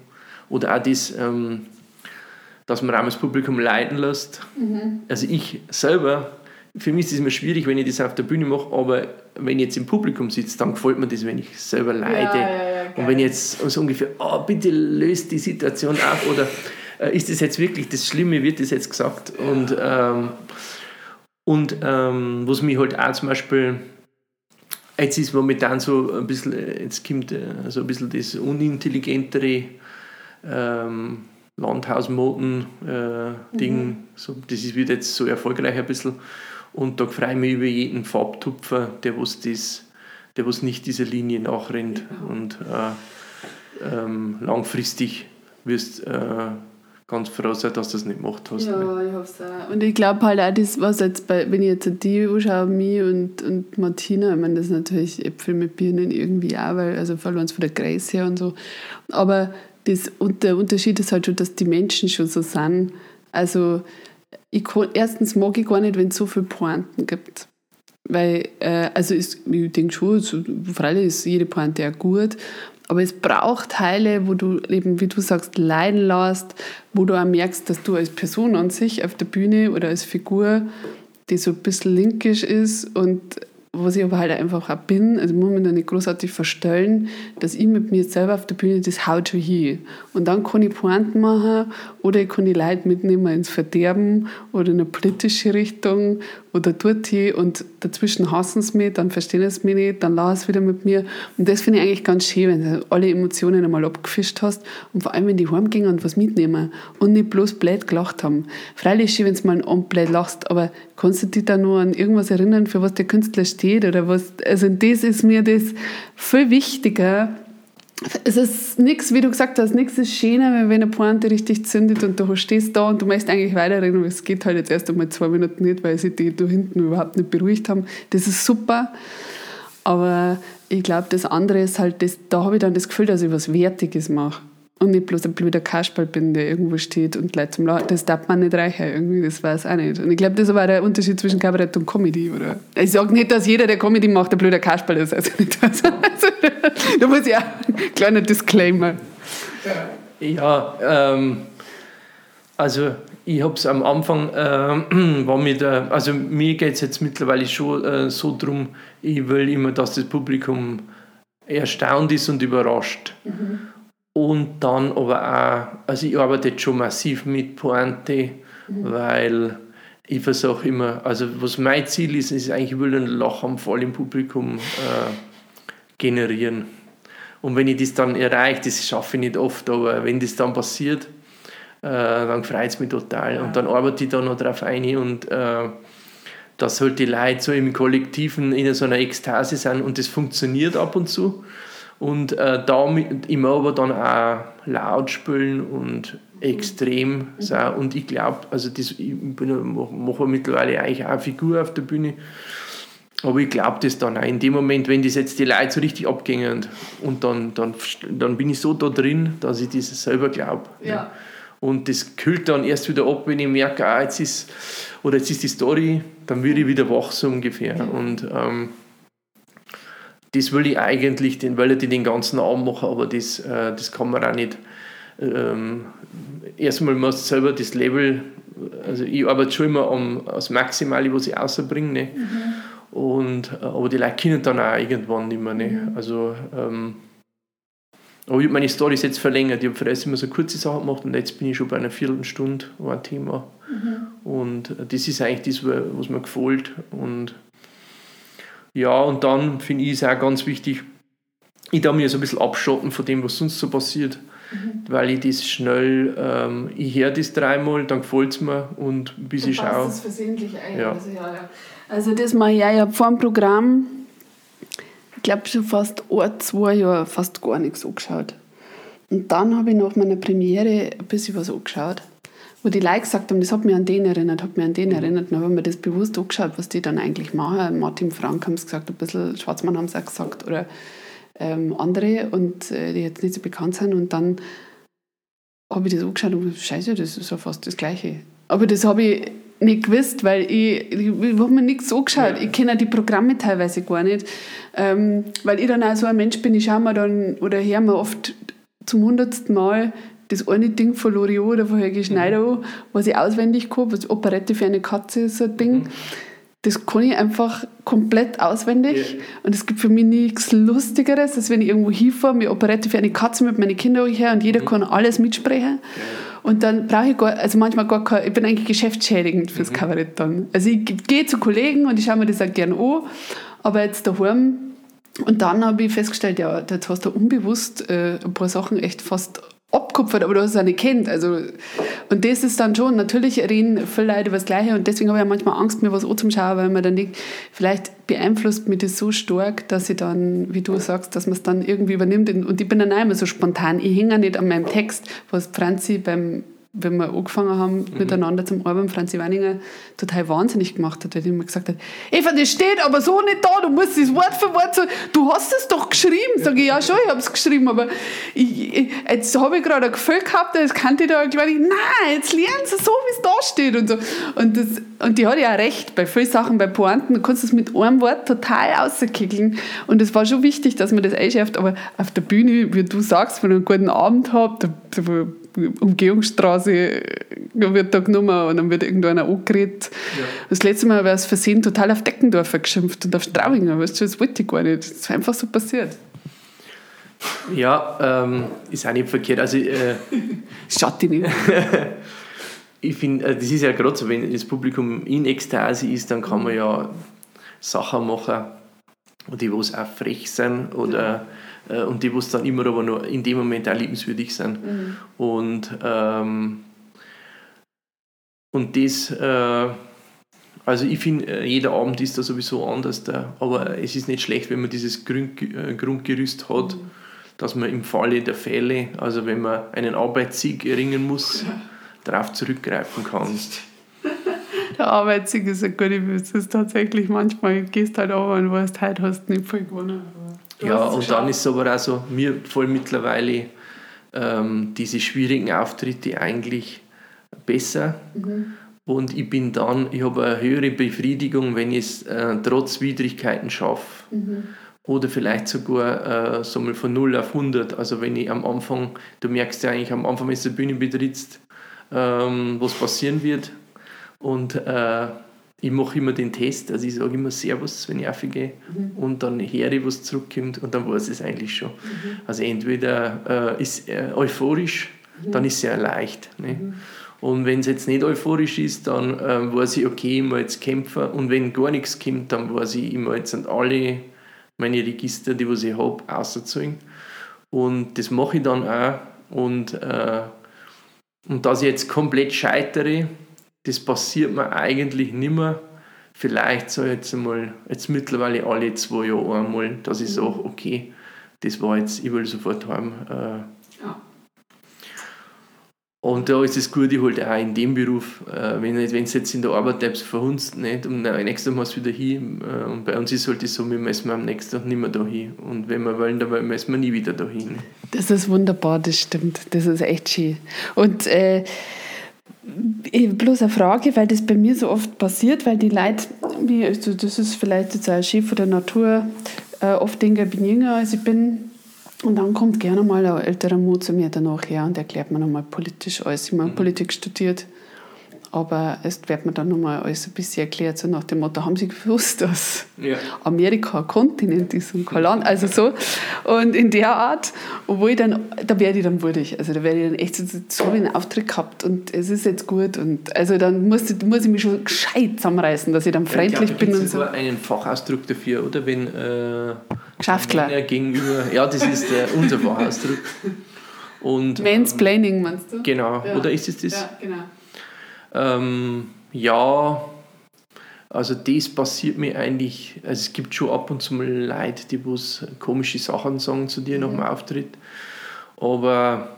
oder auch das, ähm, dass man auch das Publikum leiden lässt. Mhm. Also ich selber, für mich ist es immer schwierig, wenn ich das auf der Bühne mache, aber wenn ich jetzt im Publikum sitze, dann gefällt mir das, wenn ich selber leide. Ja, ja, ja, und wenn ich jetzt so ungefähr, oh, bitte löst die Situation auf oder äh, ist das jetzt wirklich das Schlimme, wird das jetzt gesagt? Und, ähm, und ähm, was mich halt auch zum Beispiel, jetzt ist momentan so ein bisschen, jetzt kommt äh, so ein bisschen das unintelligentere ähm, Landhausmoden-Ding, äh, mhm. so, das ist, wird jetzt so erfolgreich ein bisschen. Und da freue ich mich über jeden Farbtupfer, der was das, der was nicht dieser Linie nachrennt. Ja. Und äh, ähm, langfristig wirst äh, ganz froh sein, dass du das nicht gemacht hast. Ja, ne? ich hoffe es auch. Und ich glaube halt auch, das, was jetzt bei, wenn ich jetzt die anschaue, mich und, und Martina, ich meine, das ist natürlich Äpfel mit Birnen irgendwie auch, weil, also vor allem von der Größe her und so. Aber das, und der Unterschied ist halt schon, dass die Menschen schon so sind. Also, ich kann, erstens mag ich gar nicht, wenn es so viele Pointen gibt. Weil, äh, also ist, ich denke schon, so, freilich ist jede Pointe auch gut, aber es braucht Teile, wo du eben, wie du sagst, leiden lässt, wo du auch merkst, dass du als Person an sich auf der Bühne oder als Figur, die so ein bisschen linkisch ist und was ich aber halt einfach auch bin, also muss man da nicht großartig verstellen, dass ich mit mir selber auf der Bühne das haut schon hin. Und dann kann ich Pointen machen oder ich kann die Leute mitnehmen ins Verderben oder in eine politische Richtung oder dort hin und dazwischen hassen sie mich, dann verstehen sie mich nicht, dann lachen sie wieder mit mir. Und das finde ich eigentlich ganz schön, wenn du alle Emotionen einmal abgefischt hast und vor allem, wenn die heimgehen und was mitnehmen und nicht bloß blöd gelacht haben. Freilich schön, wenn du mal an blöd lachst, aber kannst du dich da nur an irgendwas erinnern, für was der Künstler steht oder was? Also das ist mir das viel wichtiger, es ist nichts, wie du gesagt hast, nichts ist schöner, wenn eine Pointe richtig zündet und du stehst da und du möchtest eigentlich weiterreden, aber es geht halt jetzt erst einmal zwei Minuten nicht, weil sie die da hinten überhaupt nicht beruhigt haben. Das ist super. Aber ich glaube, das andere ist halt, das, da habe ich dann das Gefühl, dass ich was Wertiges mache und nicht bloß ein blöder Kasperl bin, der irgendwo steht und Leute zum Lachen. Das darf man nicht reichen irgendwie, das weiß auch nicht. Und ich glaube, das aber der Unterschied zwischen Kabarett und Comedy, oder? Ich sage nicht, dass jeder, der Comedy macht, ein blöder Kasperl ist. Also nicht das. Also, da muss ich auch ein kleiner Disclaimer. Ja, ähm, also ich habe es am Anfang, äh, war mir also mir geht es jetzt mittlerweile schon äh, so drum, ich will immer, dass das Publikum erstaunt ist und überrascht. Mhm. Und dann aber auch, also ich arbeite jetzt schon massiv mit Pointe, mhm. weil ich versuche immer, also was mein Ziel ist, ist eigentlich, ich will einen Lachanfall im Publikum äh, generieren. Und wenn ich das dann erreiche, das schaffe ich nicht oft, aber wenn das dann passiert, äh, dann freut es mich total. Ja. Und dann arbeite ich da noch drauf ein und äh, dass halt die Leute so im Kollektiven in so einer Ekstase sind und das funktioniert ab und zu. Und äh, da immer aber dann auch laut spielen und extrem sein. Und ich glaube, also das, ich mache mittlerweile eigentlich auch eine Figur auf der Bühne. Aber ich glaube das dann auch in dem Moment, wenn das jetzt die Leute so richtig abgehen und dann, dann, dann bin ich so da drin, dass ich das selber glaube. Ja. Und das kühlt dann erst wieder ab, wenn ich merke, ah, jetzt ist, oder jetzt ist die Story, dann würde ich wieder wach so ungefähr. Und ähm, das will ich eigentlich, den, weil ich den ganzen Abend mache, aber das, äh, das kann man auch nicht. Ähm, erstmal muss du selber das Level, also ich arbeite schon immer um, das Maximale, was ich rausbringe. Ne? Mhm. Und, äh, aber die Leute können dann auch irgendwann nicht mehr. Ne? Mhm. Also, ähm, aber ich habe meine Storys jetzt verlängert. Ich habe vorerst immer so kurze Sachen gemacht und jetzt bin ich schon bei einer Viertelstunde ein Thema. Mhm. Und äh, das ist eigentlich das, was mir gefällt. Und ja, und dann finde ich es auch ganz wichtig, ich darf mich so ein bisschen abschotten von dem, was sonst so passiert. Mhm. Weil ich das schnell, ähm, ich höre das dreimal, dann gefällt es mir und bis du ich schaue. das versehentlich ein. Ja. Also, ja, ja. also das mache ich auch. Ich habe vor dem Programm, ich glaube schon fast ein, zwei Jahre fast gar nichts angeschaut. Und dann habe ich nach meiner Premiere ein bisschen was angeschaut wo die Leute gesagt haben, das hat mich an den erinnert, hat mich an den mhm. erinnert. Dann haben wir das bewusst angeschaut, was die dann eigentlich machen. Martin Frank haben es gesagt, ein bisschen Schwarzmann haben es auch gesagt. Oder ähm, andere und äh, die jetzt nicht so bekannt sind und dann habe ich das angeschaut und gesagt, scheiße, das ist ja fast das Gleiche. Aber das habe ich nicht gewusst, weil ich, ich, ich habe mir nichts angeschaut. Ja. Ich kenne die Programme teilweise gar nicht. Ähm, weil ich dann auch so ein Mensch bin, ich schaue mir dann oder höre mir oft zum hundertsten Mal das eine Ding von Loriot oder von Helge Schneider mhm. an, was ich auswendig kann, was Operette für eine Katze ist, so ein Ding. Mhm. Das kann ich einfach komplett auswendig. Yeah. Und es gibt für mich nichts Lustigeres, als wenn ich irgendwo hinfahre, mir Operette für eine Katze mit meinen Kindern her und jeder mhm. kann alles mitsprechen. Yeah. Und dann brauche ich gar, also manchmal gar kein, ich bin eigentlich geschäftsschädigend fürs mhm. Kabarett dann. Also ich gehe zu Kollegen und ich schaue mir das auch gerne an, aber jetzt daheim und dann habe ich festgestellt, ja, jetzt hast du unbewusst äh, ein paar Sachen echt fast abkupfert, aber du hast es auch nicht kennt. Also, und das ist dann schon, natürlich reden viele Leute über das Gleiche und deswegen habe ich ja manchmal Angst, mir was anzuschauen, weil man dann nicht, vielleicht beeinflusst mich das so stark, dass ich dann, wie du sagst, dass man es dann irgendwie übernimmt und ich bin dann auch immer so spontan. Ich hänge nicht an meinem Text, was Franzi beim wenn wir angefangen haben, mhm. miteinander zum Arbeiten, Franzi Weininger total wahnsinnig gemacht hat, weil die immer gesagt hat, Eva, das steht aber so nicht da, du musst das Wort für Wort so, du hast es doch geschrieben. Sag ich, ja schon, ich habe es geschrieben, aber ich, ich, jetzt habe ich gerade ein Gefühl gehabt, das kann ich da, glaube ich, nein, jetzt lernen sie so, wie es da steht und so. Und, das, und die hat ja auch recht, bei vielen Sachen, bei Pointen, du kannst das mit einem Wort total rauskickeln und es war schon wichtig, dass man das einschärft, aber auf der Bühne, wie du sagst, wenn ich einen guten Abend habe, da, da Umgehungsstraße wird da genommen und dann wird irgendeiner angeredet. Ja. Das letzte Mal war es versehen total auf Deckendorfer geschimpft und auf Straubinger, weißt du, das wollte ich gar nicht. Das ist einfach so passiert. Ja, ähm, ist auch nicht verkehrt. Also, äh, Schaut die nicht. ich finde, äh, das ist ja gerade so, wenn das Publikum in Ekstase ist, dann kann man ja Sachen machen, die auch frech sind oder äh, und die, was dann immer aber nur in dem Moment auch liebenswürdig sind. Mhm. Und, ähm, und das, äh, also ich finde, äh, jeder Abend ist da sowieso anders, da, aber es ist nicht schlecht, wenn man dieses Grund, äh, Grundgerüst hat, mhm. dass man im Falle der Fälle, also wenn man einen Arbeitssieg erringen muss, ja. darauf zurückgreifen kann. Der Arbeitssieg ist ein guter Witz. Das ist tatsächlich manchmal, gehst halt aber und weißt, heute hast du nicht voll gewonnen. Ja, und dann ist es aber auch so, mir voll mittlerweile ähm, diese schwierigen Auftritte eigentlich besser. Mhm. Und ich bin dann, ich habe eine höhere Befriedigung, wenn ich es äh, trotz Widrigkeiten schaffe. Mhm. Oder vielleicht sogar äh, so mal von 0 auf 100. Also wenn ich am Anfang, du merkst ja eigentlich am Anfang, wenn du die Bühne betrittst, ähm, was passieren wird. Und äh, ich mache immer den Test, also ich sage immer Servus, wenn ich aufgehe mhm. und dann höre ich, was zurückkommt und dann weiß ich es eigentlich schon. Mhm. Also entweder äh, ist er euphorisch, mhm. dann ist es sehr leicht. Ne? Mhm. Und wenn es jetzt nicht euphorisch ist, dann äh, weiß ich, okay, ich muss jetzt kämpfen und wenn gar nichts kommt, dann weiß ich, ich muss jetzt an alle meine Register, die was ich habe, auszuzahlen. Und das mache ich dann auch und, äh, und dass ich jetzt komplett scheitere, das passiert mir eigentlich nicht mehr. Vielleicht so jetzt einmal, jetzt mittlerweile alle zwei Jahre einmal, dass ich sage, okay, das war jetzt, ich will sofort heim. Äh. Ja. Und da ist das Gute halt auch in dem Beruf, äh, wenn du jetzt in der Arbeit bleibst, verhunzt nicht und am nächsten du wieder hin. Äh, und bei uns ist halt so, wir müssen am nächsten Tag nicht mehr da hin. Und wenn wir wollen, dann müssen wir nie wieder da hin. Das ist wunderbar, das stimmt. Das ist echt schön. Und äh, bloß eine Frage, weil das bei mir so oft passiert, weil die Leute, also das ist vielleicht jetzt ein Chef der Natur, äh, oft denken, ich bin jünger als ich bin. Und dann kommt gerne mal ein älterer Mut zu mir danach her und erklärt mir nochmal politisch alles. Ich habe mhm. Politik studiert aber es wird mir dann nochmal alles ein bisschen erklärt, so nach dem Motto, haben Sie gewusst, dass ja. Amerika ein Kontinent ist und kein Land, also so. Und in der Art, obwohl ich dann, da werde ich dann würdig, also da werde ich dann echt so, so einen Auftritt gehabt und es ist jetzt gut und also dann muss, muss ich mich schon gescheit zusammenreißen, dass ich dann freundlich ja, ich glaub, bin und so. einen Fachausdruck dafür, oder? Wenn äh, Geschäftler. gegenüber, ja, das ist äh, unser Fachausdruck. Und, Mansplaining meinst du? Genau, ja. oder ist es das? Ja, genau. Ähm, ja, also das passiert mir eigentlich, also es gibt schon ab und zu mal Leute, die was komische Sachen sagen zu dir mhm. nach dem Auftritt, aber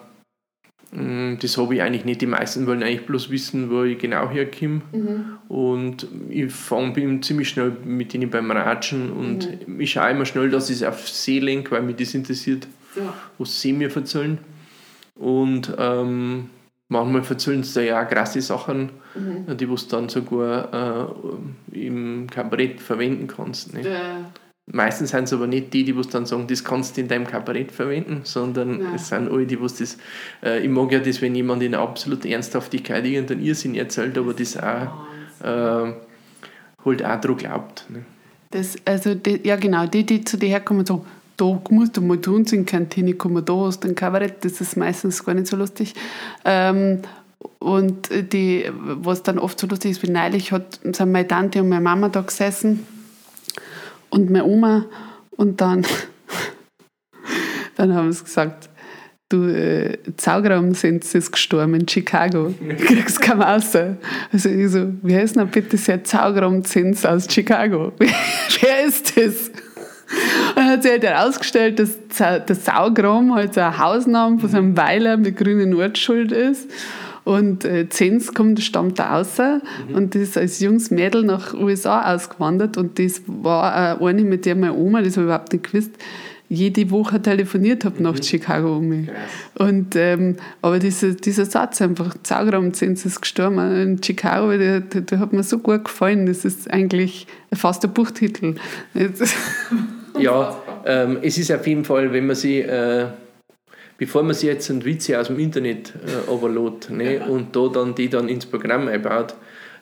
Mm, das habe ich eigentlich nicht. Die meisten wollen eigentlich bloß wissen, wo ich genau herkomme. Mhm. Und ich fange bin ziemlich schnell mit ihnen beim Ratschen und mhm. ich schaue immer schnell, dass ich es auf See lenke, weil mich das interessiert, ja. was sie mir erzählen. Und ähm, manchmal erzählen sie ja auch krasse Sachen, mhm. die du dann sogar äh, im Kabarett verwenden kannst. Ne? Ja. Meistens sind es aber nicht die, die dann sagen, das kannst du in deinem Kabarett verwenden, sondern Nein. es sind alle, die was das. Äh, ich mag ja das, wenn jemand in absoluter Ernsthaftigkeit irgendeinen Irrsinn erzählt, aber das auch äh, halt auch daran glaubt. Ne? Das, also die, ja genau, die, die zu dir herkommen und sagen, da musst du mal tun, in Kantine kommen, da hast du ein Kabarett, das ist meistens gar nicht so lustig. Ähm, und die, was dann oft so lustig ist, wie neulich hat, sind meine Tante und meine Mama da gesessen und meine Oma und dann, dann haben sie gesagt, du, äh, Zaugraumsens ist gestorben in Chicago, du kriegst kaum raus. Also ich so, wer ist denn bitte sehr Zaugraumsens aus Chicago? wer ist das? Und dann hat sich halt herausgestellt, dass der Saugraum halt so ein Hausname von so einem Weiler mit grünen Ortsschuld ist. Und äh, Zens kommt, stammt da außer mhm. und die ist als junges Mädel nach USA ausgewandert und das war äh, eine, mit der meine Oma, das habe ich überhaupt nicht gewusst, jede Woche telefoniert habe nach mhm. Chicago um mich. Und, ähm, aber dieser, dieser Satz einfach, Zaugraum Zens ist gestorben in Chicago, der, der, der, hat mir so gut gefallen. Das ist eigentlich fast ein Buchtitel. ja, ähm, es ist auf jeden Fall, wenn man sie... Äh bevor man sich jetzt einen Witze aus dem Internet äh, overload ne, und da dann die dann ins Programm einbaut,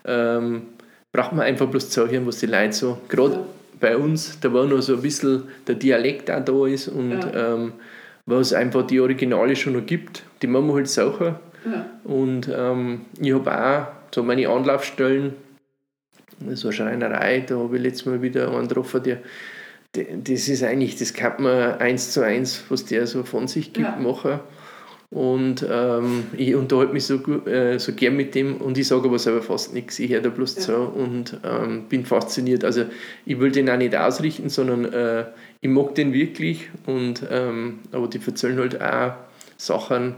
ähm, braucht man einfach bloß zu hören, was die Leute so, gerade bei uns, da war noch so ein bisschen der Dialekt auch da ist und ja. ähm, was einfach die Originale schon noch gibt, die machen wir halt Sachen. Ja. Und ähm, ich habe auch so meine Anlaufstellen, so eine Schreinerei, da habe ich letztes Mal wieder einen getroffen, der das ist eigentlich, das kann man eins zu eins, was der so von sich gibt, ja. machen. Und ähm, ich unterhalte mich so, äh, so gern mit dem und ich sage aber selber fast nichts. Ich höre da bloß ja. zu und ähm, bin fasziniert. Also ich will den auch nicht ausrichten, sondern äh, ich mag den wirklich. Und, ähm, aber die erzählen halt auch Sachen,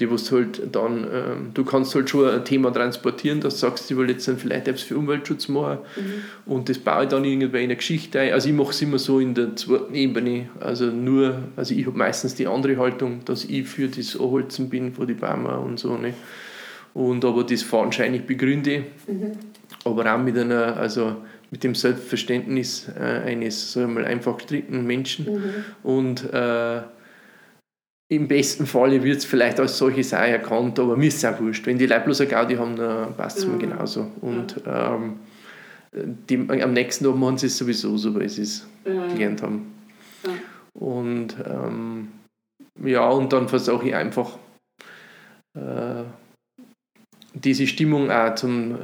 die was halt dann, ähm, du kannst halt schon ein Thema transportieren, dass du sagst, ich will jetzt dann vielleicht etwas für Umweltschutz machen mhm. und das baue ich dann irgendwie in eine Geschichte ein. Also ich mache es immer so in der zweiten Ebene, also nur, also ich habe meistens die andere Haltung, dass ich für das Anholzen bin von den Bäumen und so. Ne? Und aber das wahrscheinlich begründe, mhm. aber auch mit einer, also mit dem Selbstverständnis äh, eines, sagen wir mal, einfach gestrittenen Menschen mhm. und äh, im besten Falle wird es vielleicht als solches auch erkannt, aber mir ist es auch wurscht. Wenn die Leute bloß eine Gaudi haben, dann passt es mir genauso. Und ähm, die, am nächsten Abend machen sie es sowieso so, weil sie es ja. gelernt haben. Ja. Und ähm, ja, und dann versuche ich einfach äh, diese Stimmung auch zum äh,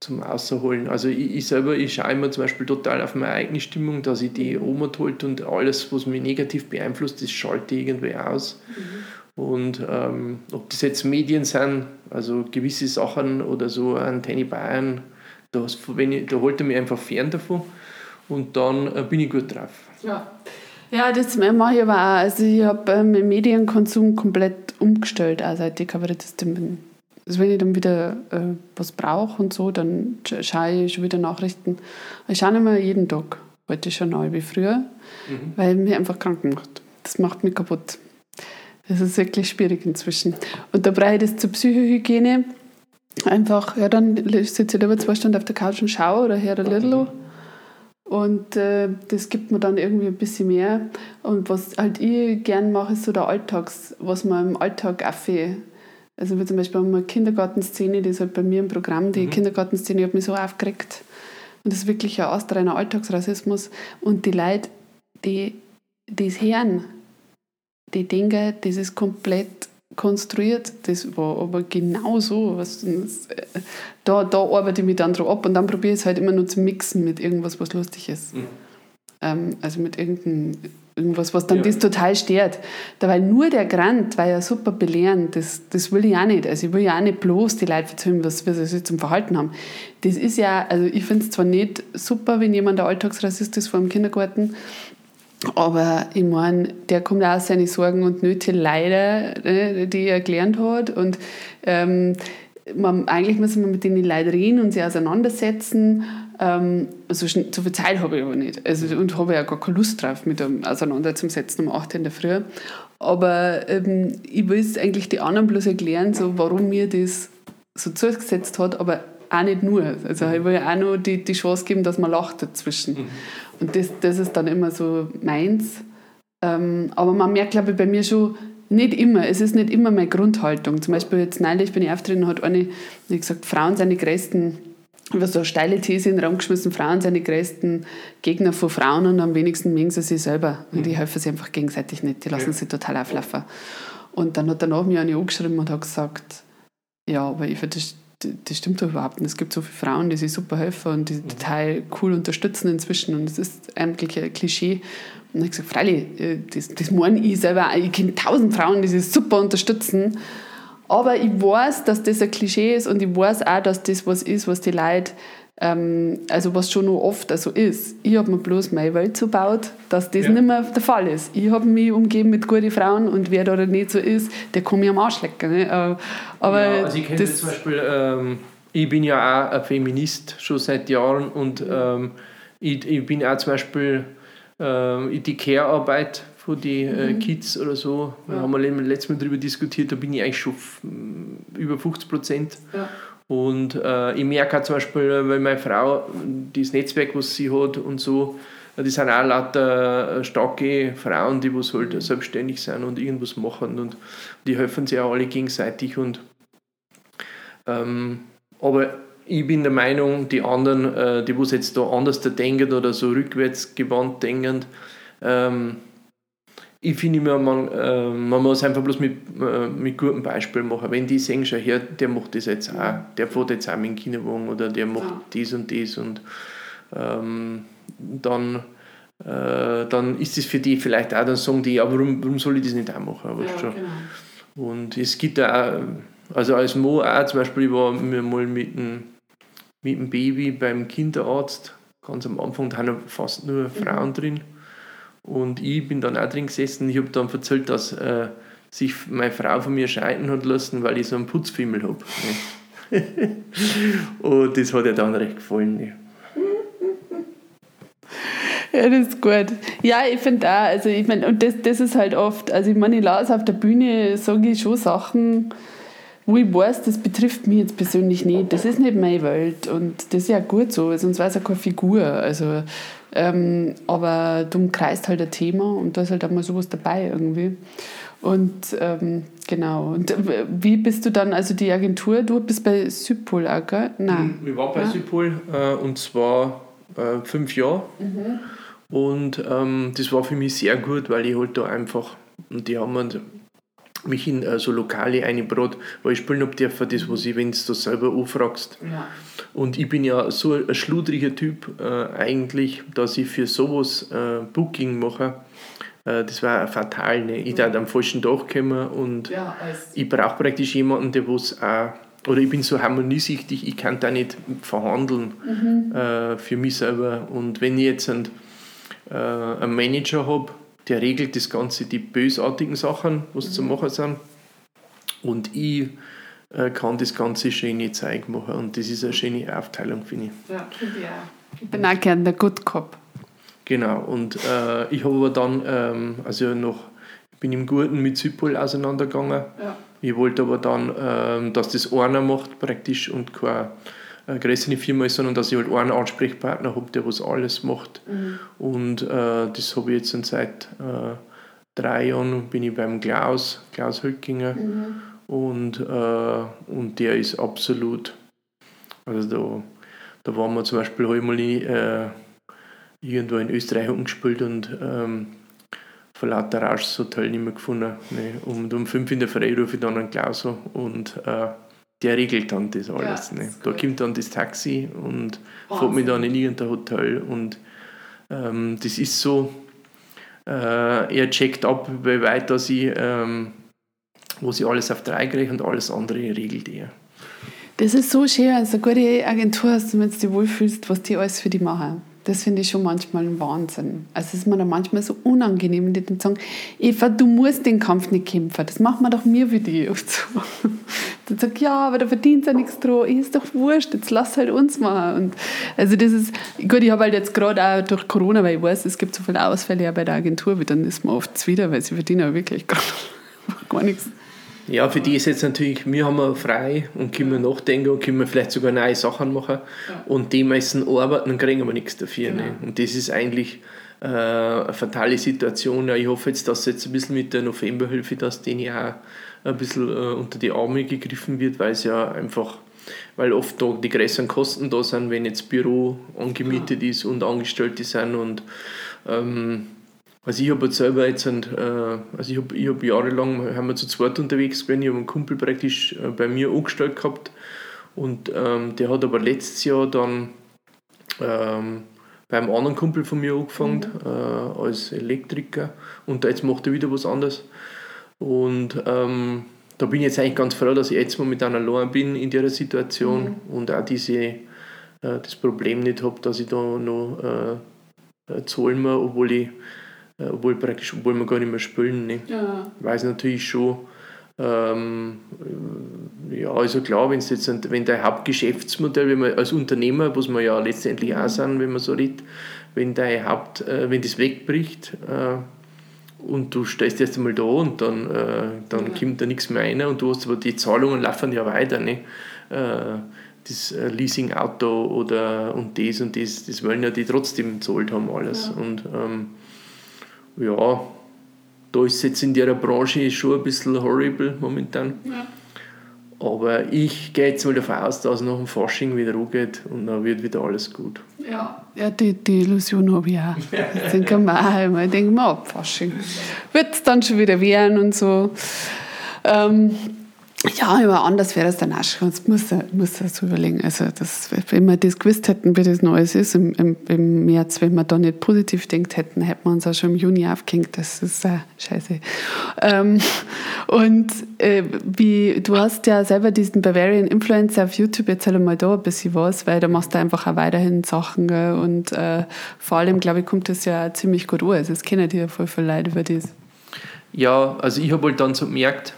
zum Außerholen. Also ich, ich, selber, ich schaue immer zum Beispiel total auf meine eigene Stimmung, dass ich die Oma holt und alles, was mich negativ beeinflusst, das schalte ich irgendwie aus. Mhm. Und ähm, ob das jetzt Medien sind, also gewisse Sachen oder so Antenne Bayern, da, wenn ich, da holt er mich einfach fern davon und dann äh, bin ich gut drauf. Ja. Ja, das mache ich aber auch. Also ich habe ähm, Medienkonsum komplett umgestellt, auch seit ich Kabarettistin bin. Also wenn ich dann wieder äh, was brauche und so, dann schaue ich schon wieder Nachrichten. Ich schaue nicht mehr jeden Tag, heute schon neu wie früher, mhm. weil mir einfach krank macht. Das macht mich kaputt. Das ist wirklich schwierig inzwischen. Und da brauche ich das zur Psychohygiene einfach, ja, dann sitze ich lieber zwei Stunden auf der Couch und schaue oder höre ein Little. Und äh, das gibt mir dann irgendwie ein bisschen mehr. Und was halt ich gern mache, ist so der Alltags, was man im Alltag aufhört also wie zum Beispiel eine Kindergartenszene, die ist halt bei mir im Programm, die mhm. Kindergartenszene hat mich so aufgeregt. Und das ist wirklich ein astreiner Alltagsrassismus. Und die Leute, die das hören, die denken, das ist komplett konstruiert. Das war aber genau so. Was, da, da arbeite ich mich dann drauf ab und dann probiere ich es halt immer nur zu mixen mit irgendwas, was lustig ist. Mhm. Ähm, also mit irgendeinem irgendwas, was dann ja. das total stört. Dabei nur der Grant war ja super belehrend, das, das will ich auch nicht. Also ich will ja auch nicht bloß die Leute erzählen, was, was sie zum Verhalten haben. Das ist ja, also ich finde es zwar nicht super, wenn jemand der Alltagsrassist ist vor dem Kindergarten, aber ich meine, der kommt auch aus seine Sorgen und Nöte leider, ne, die er gelernt hat. Und ähm, man, eigentlich muss man mit denen leider reden und sie auseinandersetzen. Ähm, so, so viel Zeit habe ich aber nicht. Also, und habe ja gar keine Lust drauf, mit dem auseinanderzusetzen um 8 Uhr in der Früh. Aber ähm, ich will es eigentlich die anderen bloß erklären, so, warum mir das so zugesetzt hat, aber auch nicht nur. Also ich will ja auch noch die, die Chance geben, dass man lacht dazwischen. Mhm. Und das, das ist dann immer so meins. Ähm, aber man merkt, glaube ich, bei mir schon, nicht immer, es ist nicht immer meine Grundhaltung. Zum Beispiel jetzt neulich bin ich aufgetreten, hat eine wie gesagt, Frauen sind die größten, über so eine steile These in den Raum geschmissen, Frauen sind die größten Gegner von Frauen und am wenigsten mögen sie sich selber. Und die mhm. helfen sich einfach gegenseitig nicht, die lassen ja. sich total auflaufen. Und dann hat danach mir eine angeschrieben und hat gesagt, ja, aber ich finde, das, das stimmt doch überhaupt nicht. Es gibt so viele Frauen, die sich super helfen und die mhm. total cool unterstützen inzwischen. Und es ist eigentlich ein Klischee. Und ich gesagt, freilich, äh, das, das meine ich selber. Ich kenne tausend Frauen, die sich super unterstützen. Aber ich weiß, dass das ein Klischee ist und ich weiß auch, dass das was ist, was die Leute, ähm, also was schon noch oft so ist. Ich habe mir bloß meine Welt so gebaut, dass das ja. nicht mehr der Fall ist. Ich habe mich umgeben mit guten Frauen und wer da nicht so ist, der kann mich am Arsch lecken. Ne? Äh, aber ja, also ich kenne das zum Beispiel, ähm, ich bin ja auch ein Feminist schon seit Jahren und ähm, ich, ich bin auch zum Beispiel äh, die Care-Arbeit von den äh, mhm. Kids oder so. Ja. Da haben wir letztes Mal darüber diskutiert, da bin ich eigentlich schon über 50 Prozent. Ja. Und äh, ich merke auch zum Beispiel, weil meine Frau, das Netzwerk, was sie hat und so, die sind auch lauter äh, starke Frauen, die was halt mhm. selbstständig sind und irgendwas machen und die helfen sich auch alle gegenseitig. Und, ähm, aber ich bin der Meinung, die anderen, äh, die was jetzt da anders denken oder so rückwärts gewandt denken, ähm, ich finde immer, man, äh, man muss einfach bloß mit, äh, mit gutem Beispiel machen. Wenn die sehen, schon her, der macht das jetzt auch, der fährt jetzt auch mit dem Kinderwagen oder der macht ja. dies und das und ähm, dann, äh, dann ist das für die vielleicht auch, dann sagen die, ja, warum, warum soll ich das nicht auch machen? Ja, schon. Genau. Und es gibt auch, also als Mo auch zum Beispiel, ich war mal mit dem, mit dem Baby beim Kinderarzt, ganz am Anfang, da haben fast nur Frauen mhm. drin und ich bin dann auch drin gesessen. Ich habe dann erzählt, dass äh, sich meine Frau von mir scheiden hat lassen, weil ich so einen Putzfimmel habe. und das hat ihr dann recht gefallen. Ja, das ist gut. Ja, ich finde auch, also ich meine, und das, das ist halt oft, also ich meine, ich lasse auf der Bühne, sage ich schon Sachen, wo ich weiß, das betrifft mich jetzt persönlich nicht. Das ist nicht meine Welt und das ist ja gut so, sonst wäre es ja keine Figur. Also ähm, aber du kreist halt ein Thema und da ist halt auch mal sowas dabei irgendwie. Und ähm, genau. Und äh, wie bist du dann, also die Agentur, du bist bei Südpol auch, gell? Nein. Ich war bei ja. Südpol äh, und zwar äh, fünf Jahre. Mhm. Und ähm, das war für mich sehr gut, weil ich halt da einfach, und die haben mich in äh, so Lokale eingebracht, weil ich spielen habe dürfen, das, was ich, wenn du das selber anfragst. Ja. Und ich bin ja so ein schludriger Typ äh, eigentlich, dass ich für sowas äh, Booking mache. Äh, das war fatal. Ne? Ich darf am falschen Tag kommen und ja, ich brauche praktisch jemanden, der was auch oder ich bin so harmoniesüchtig, ich kann da nicht verhandeln mhm. äh, für mich selber. Und wenn ich jetzt einen, äh, einen Manager habe, der regelt das Ganze, die bösartigen Sachen, was mhm. zu machen sind. Und ich äh, kann das ganze schöne Zeug machen. Und das ist eine schöne Aufteilung, finde ich. Ja, finde ich auch. Ich bin auch gerne der Good Cop. Genau, und äh, ich habe aber dann, ähm, also noch, ich bin im Guten mit Südpol auseinandergegangen. Ja. Ich wollte aber dann, ähm, dass das einer macht praktisch und keine eine größere Firma ist, sondern dass ich halt einen Ansprechpartner habe, der was alles macht. Mhm. Und äh, das habe ich jetzt seit äh, drei Jahren bin ich beim Klaus, Klaus Höckinger. Mhm. Und, äh, und der ist absolut, also da, da waren wir zum Beispiel halt mal äh, irgendwo in Österreich umgespielt und ähm, vor lauter Rausch das Hotel nicht mehr gefunden. Ne? Und um fünf in der Früh rufe ich dann einen Klaus und äh, der regelt dann das alles. Ja, ne? das da kommt dann das Taxi und fährt mich dann in irgendein Hotel und ähm, das ist so, äh, er checkt ab, wie weit dass ich, ähm, wo sie alles auf drei kriege und alles andere regelt er. Das ist so schön, du eine gute Agentur hast wenn du dich wohlfühlst, was die alles für dich machen. Das finde ich schon manchmal ein Wahnsinn. Also es ist mir dann manchmal so unangenehm, die dann sagen, Eva, du musst den Kampf nicht kämpfen, das macht man doch mir wie die. Und so. Dann sag ich, ja, aber da verdient ja nichts dran, ist doch wurscht, jetzt lass halt uns mal. Und also das ist, gut, ich habe halt jetzt gerade auch durch Corona, weil ich weiß, es gibt so viele Ausfälle ja bei der Agentur, dann ist man oft wieder, weil sie verdienen ja wirklich gar nichts. Ja, für die ist jetzt natürlich, wir haben wir frei und können nachdenken und können vielleicht sogar neue Sachen machen. Ja. Und die müssen arbeiten und kriegen wir nichts dafür. Genau. Ne? Und das ist eigentlich äh, eine fatale Situation. Ja, ich hoffe jetzt, dass jetzt ein bisschen mit der Novemberhilfe, dass denen auch ein bisschen äh, unter die Arme gegriffen wird, weil es ja einfach, weil oft da die größeren Kosten da sind, wenn jetzt Büro angemietet ja. ist und Angestellte sind und ähm, also ich habe jetzt selber jetzt, ein, äh, also ich habe ich hab jahrelang, haben wir zu zweit unterwegs gewesen, ich habe einen Kumpel praktisch äh, bei mir angestellt gehabt und ähm, der hat aber letztes Jahr dann ähm, beim anderen Kumpel von mir angefangen mhm. äh, als Elektriker und jetzt macht er wieder was anderes und ähm, da bin ich jetzt eigentlich ganz froh, dass ich jetzt momentan allein bin in der Situation mhm. und auch diese, äh, das Problem nicht habe, dass ich da noch äh, äh zahlen muss, obwohl ich obwohl praktisch, obwohl wir gar nicht mehr spielen. Ne? Ja. Weiß natürlich schon, ähm, ja, also klar, wenn's jetzt, wenn dein Hauptgeschäftsmodell, wenn man als Unternehmer, was wir ja letztendlich auch sind, wenn man so redet, wenn dein Haupt, äh, wenn das wegbricht äh, und du stehst erst einmal da und dann, äh, dann ja. kommt da nichts mehr rein und du hast aber die Zahlungen laufen ja weiter. Ne? Äh, das äh, Leasing-Auto oder und das und das, das wollen ja die trotzdem gezahlt haben alles. Ja. Und ähm, ja, da ist jetzt in der Branche schon ein bisschen horrible momentan. Ja. Aber ich gehe jetzt mal davon aus, dass es nach dem Fasching wieder angeht und dann wird wieder alles gut. Ja, ja die, die Illusion habe ich auch. Das denke ich auch immer. Ich denke mir, ab Fasching wird es dann schon wieder werden und so. Ähm, ja, aber anders wäre es dann auch schon. Das muss, muss so überlegen. Also, das, wenn wir das gewusst hätten, wie das Neues ist im, im, im März, wenn wir da nicht positiv denkt hätten, hätten wir uns auch schon im Juni aufgehängt. Das ist äh, scheiße. Ähm, und äh, wie, du hast ja selber diesen Bavarian Influencer auf YouTube, erzähl mal da ein bisschen was, weil da machst du einfach auch weiterhin Sachen. Gell? Und äh, vor allem, glaube ich, kommt das ja ziemlich gut an. Also, es kennen die ja voll viele Leute über das. Ja, also ich habe halt dann so gemerkt,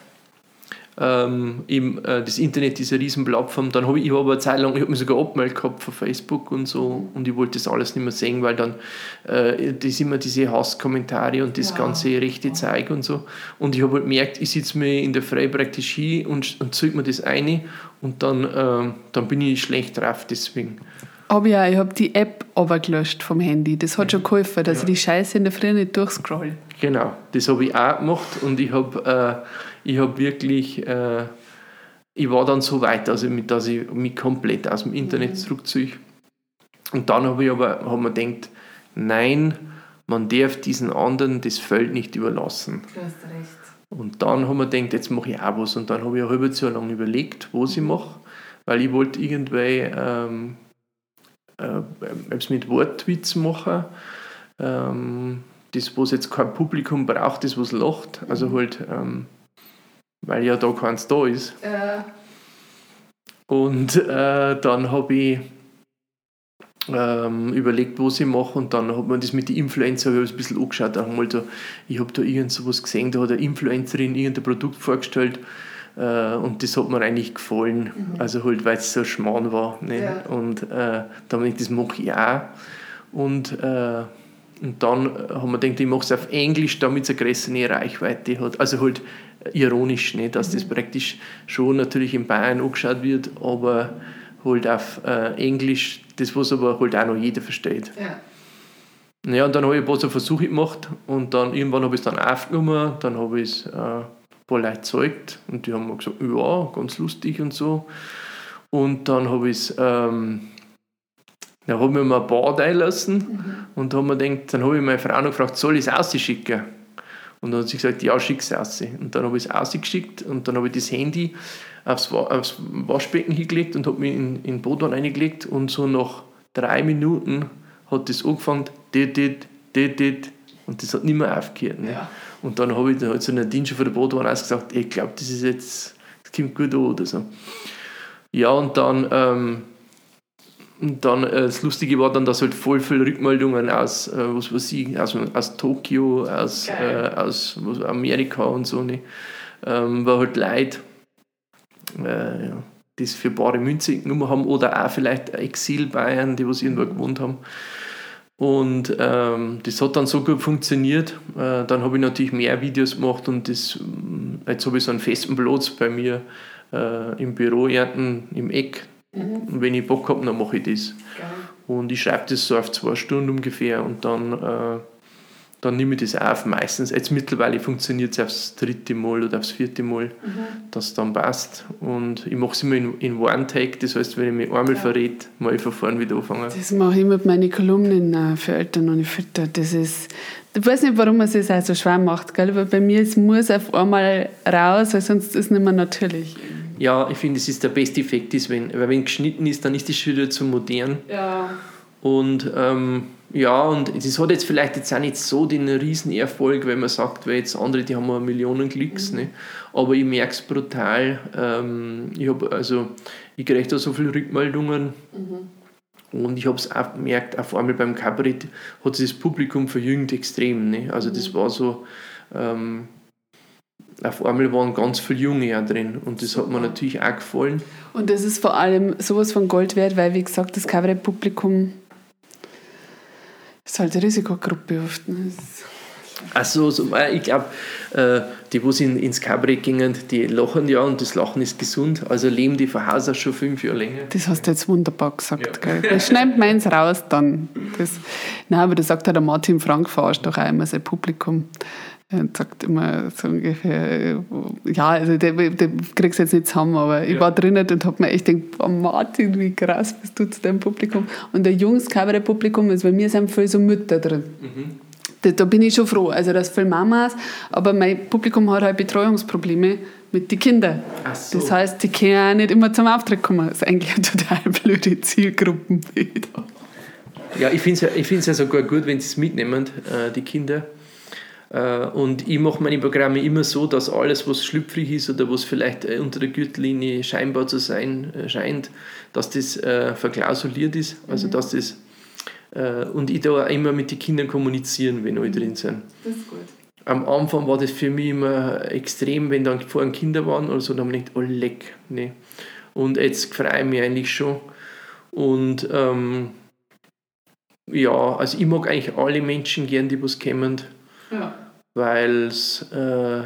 ähm, eben, äh, das Internet ist eine riesen Plattform. Dann habe ich, ich hab eine Zeit lang, ich habe mich sogar abgemeldet gehabt von Facebook und so und ich wollte das alles nicht mehr sehen, weil dann äh, das immer diese Hasskommentare und das ja. ganze rechte Zeug und so. Und ich habe halt gemerkt, ich sitze mir in der Frei praktisch hin und, und ziehe mir das eine und dann, äh, dann bin ich schlecht drauf deswegen. Aber ja, ich habe die App aber gelöscht vom Handy. Das hat schon geholfen, dass ja. ich die Scheiße in der Früh nicht durchscroll. Genau, das habe ich auch gemacht und ich habe äh, ich habe wirklich, äh, ich war dann so weit, dass ich, dass ich mich komplett aus dem Internet mhm. zurückziehe. Und dann habe ich aber hab mir gedacht, nein, man darf diesen anderen das Feld nicht überlassen. Du hast recht. Und dann haben wir gedacht, jetzt mache ich auch was. Und dann habe ich ein halbes Jahr lang überlegt, was ich mache, weil ich wollte irgendwie ähm, äh, mit Wortwitz machen. Ähm, das, was jetzt kein Publikum braucht, das, was lacht. Also mhm. halt ähm, weil ja da keins da ist. Äh. Und äh, dann habe ich ähm, überlegt, was ich mache und dann hat man das mit den Influencer ein bisschen angeschaut. Da mal so, ich habe da irgend sowas gesehen, da hat eine Influencerin irgendein Produkt vorgestellt äh, und das hat mir eigentlich gefallen. Mhm. Also halt, weil es so schmarrn war. Ne? Ja. Und äh, da habe ich das mache ich auch. Und, äh, und dann haben wir gedacht, ich mache es auf Englisch, damit es eine größere Reichweite hat. Also halt ironisch, nicht, dass das praktisch schon natürlich in Bayern angeschaut wird, aber halt auf äh, Englisch, das was aber halt auch noch jeder versteht. Ja. Ja, und dann habe ich ein paar so Versuche gemacht und dann irgendwann habe ich es dann aufgenommen, dann habe ich es äh, ein paar Leute gezeigt und die haben mir gesagt, ja, ganz lustig und so. Und dann habe ich es, ähm, dann habe ich mir ein paar lassen mhm. und dann, habe ich dann habe ich meine Frau noch gefragt, soll ich es ausschicken? Und dann hat sie gesagt, ja, schick es raus. Und dann habe ich es rausgeschickt und dann habe ich das Handy aufs, aufs Waschbecken hingelegt und habe mich in, in den Boden reingelegt und so nach drei Minuten hat das angefangen, dit, dit, dit, dit, und das hat nicht mehr aufgehört. Ne? Ja. Und dann habe ich dann halt so einen Dienst von der Boden gesagt, ich glaube, das ist jetzt, das kommt gut an oder so. Ja, und dann ähm, und dann, äh, das Lustige war dann, dass halt voll viele Rückmeldungen aus, äh, was weiß ich, aus, aus Tokio, aus, äh, aus was, Amerika und so, ne, ähm, war halt Leid, äh, ja, das für bare Münze genommen haben oder auch vielleicht Exil-Bayern, die was irgendwo gewohnt haben. Und ähm, das hat dann so gut funktioniert. Äh, dann habe ich natürlich mehr Videos gemacht und das, äh, jetzt habe ich so einen festen Platz bei mir äh, im Büro ernten, im Eck. Mhm. Und wenn ich Bock habe, dann mache ich das. Geil. Und ich schreibe das so auf zwei Stunden ungefähr und dann äh, dann nehme ich das auf. Meistens, jetzt mittlerweile funktioniert es aufs dritte Mal oder aufs vierte Mal, mhm. dass es dann passt. Und ich mache es immer in, in One-Take, das heißt, wenn ich mich einmal ja. verrät, mal ich von vorne wieder anfangen. Das mache ich immer mit meinen Kolumnen äh, für Eltern und Väter. Das ist, ich weiß nicht, warum man es sich so schwer macht, gell? aber bei mir es muss auf einmal raus, weil sonst ist es nicht mehr natürlich. Ja, ich finde, es ist der beste Effekt, ist, wenn, weil wenn geschnitten ist, dann ist schon wieder zu modern. Ja. Und ähm, ja, und das hat jetzt vielleicht jetzt auch nicht so den Riesenerfolg, wenn man sagt, weil jetzt andere, die haben Millionen Klicks, mhm. ne? aber ich merke es brutal. Ähm, ich habe also, ich kriege da so viele Rückmeldungen mhm. und ich habe es auch gemerkt, auf einmal beim Kabarett hat sich das Publikum verjüngt extrem. Ne? Also das mhm. war so, ähm, auf einmal waren ganz viele Junge auch drin und das hat mir natürlich auch gefallen. Und das ist vor allem sowas von Gold wert, weil wie gesagt, das Kabarett-Publikum ist halt eine Risikogruppe oft. Also so, ich glaube, äh, die, die in, ins Kabarett gingen, die lachen ja und das Lachen ist gesund. Also leben die von Haus aus schon fünf Jahre länger. Das hast du jetzt wunderbar gesagt. Ja. Gell? Das schneidet meins raus dann. Das, nein, aber das sagt ja der Martin Frank, verarscht doch auch immer sein Publikum. Er sagt immer so ungefähr, ja, also der, der kriegst jetzt nicht zusammen, aber ich war drinnen und habe mir echt gedacht, oh Martin, wie krass bist du zu deinem Publikum. Und der Jungs Kabarett-Publikum, also bei mir sind voll so Mütter drin. Mhm. Da, bin ich schon froh. Also das viele Mamas, aber mein Publikum hat halt Betreuungsprobleme mit den Kindern. So. Das heißt, die können auch nicht immer zum Auftritt kommen. Das ist eigentlich eine total blöde Zielgruppenbild. Ja, ich finde es ja, ja sogar gut, wenn sie es mitnehmen, äh, die Kinder und ich mache meine Programme immer so, dass alles, was schlüpfrig ist oder was vielleicht äh, unter der Gürtellinie scheinbar zu sein äh, scheint, dass das äh, verklausuliert ist. Also mhm. dass das äh, und ich da immer mit den Kindern kommunizieren, wenn alle drin sind. Das ist gut. Am Anfang war das für mich immer extrem, wenn dann vorhin Kinder waren oder so, dann habe ich gedacht, oh leck, nee. Und jetzt freue ich mich eigentlich schon. Und ähm, ja, also ich mag eigentlich alle Menschen gern, die was kommen. Ja. Weil äh,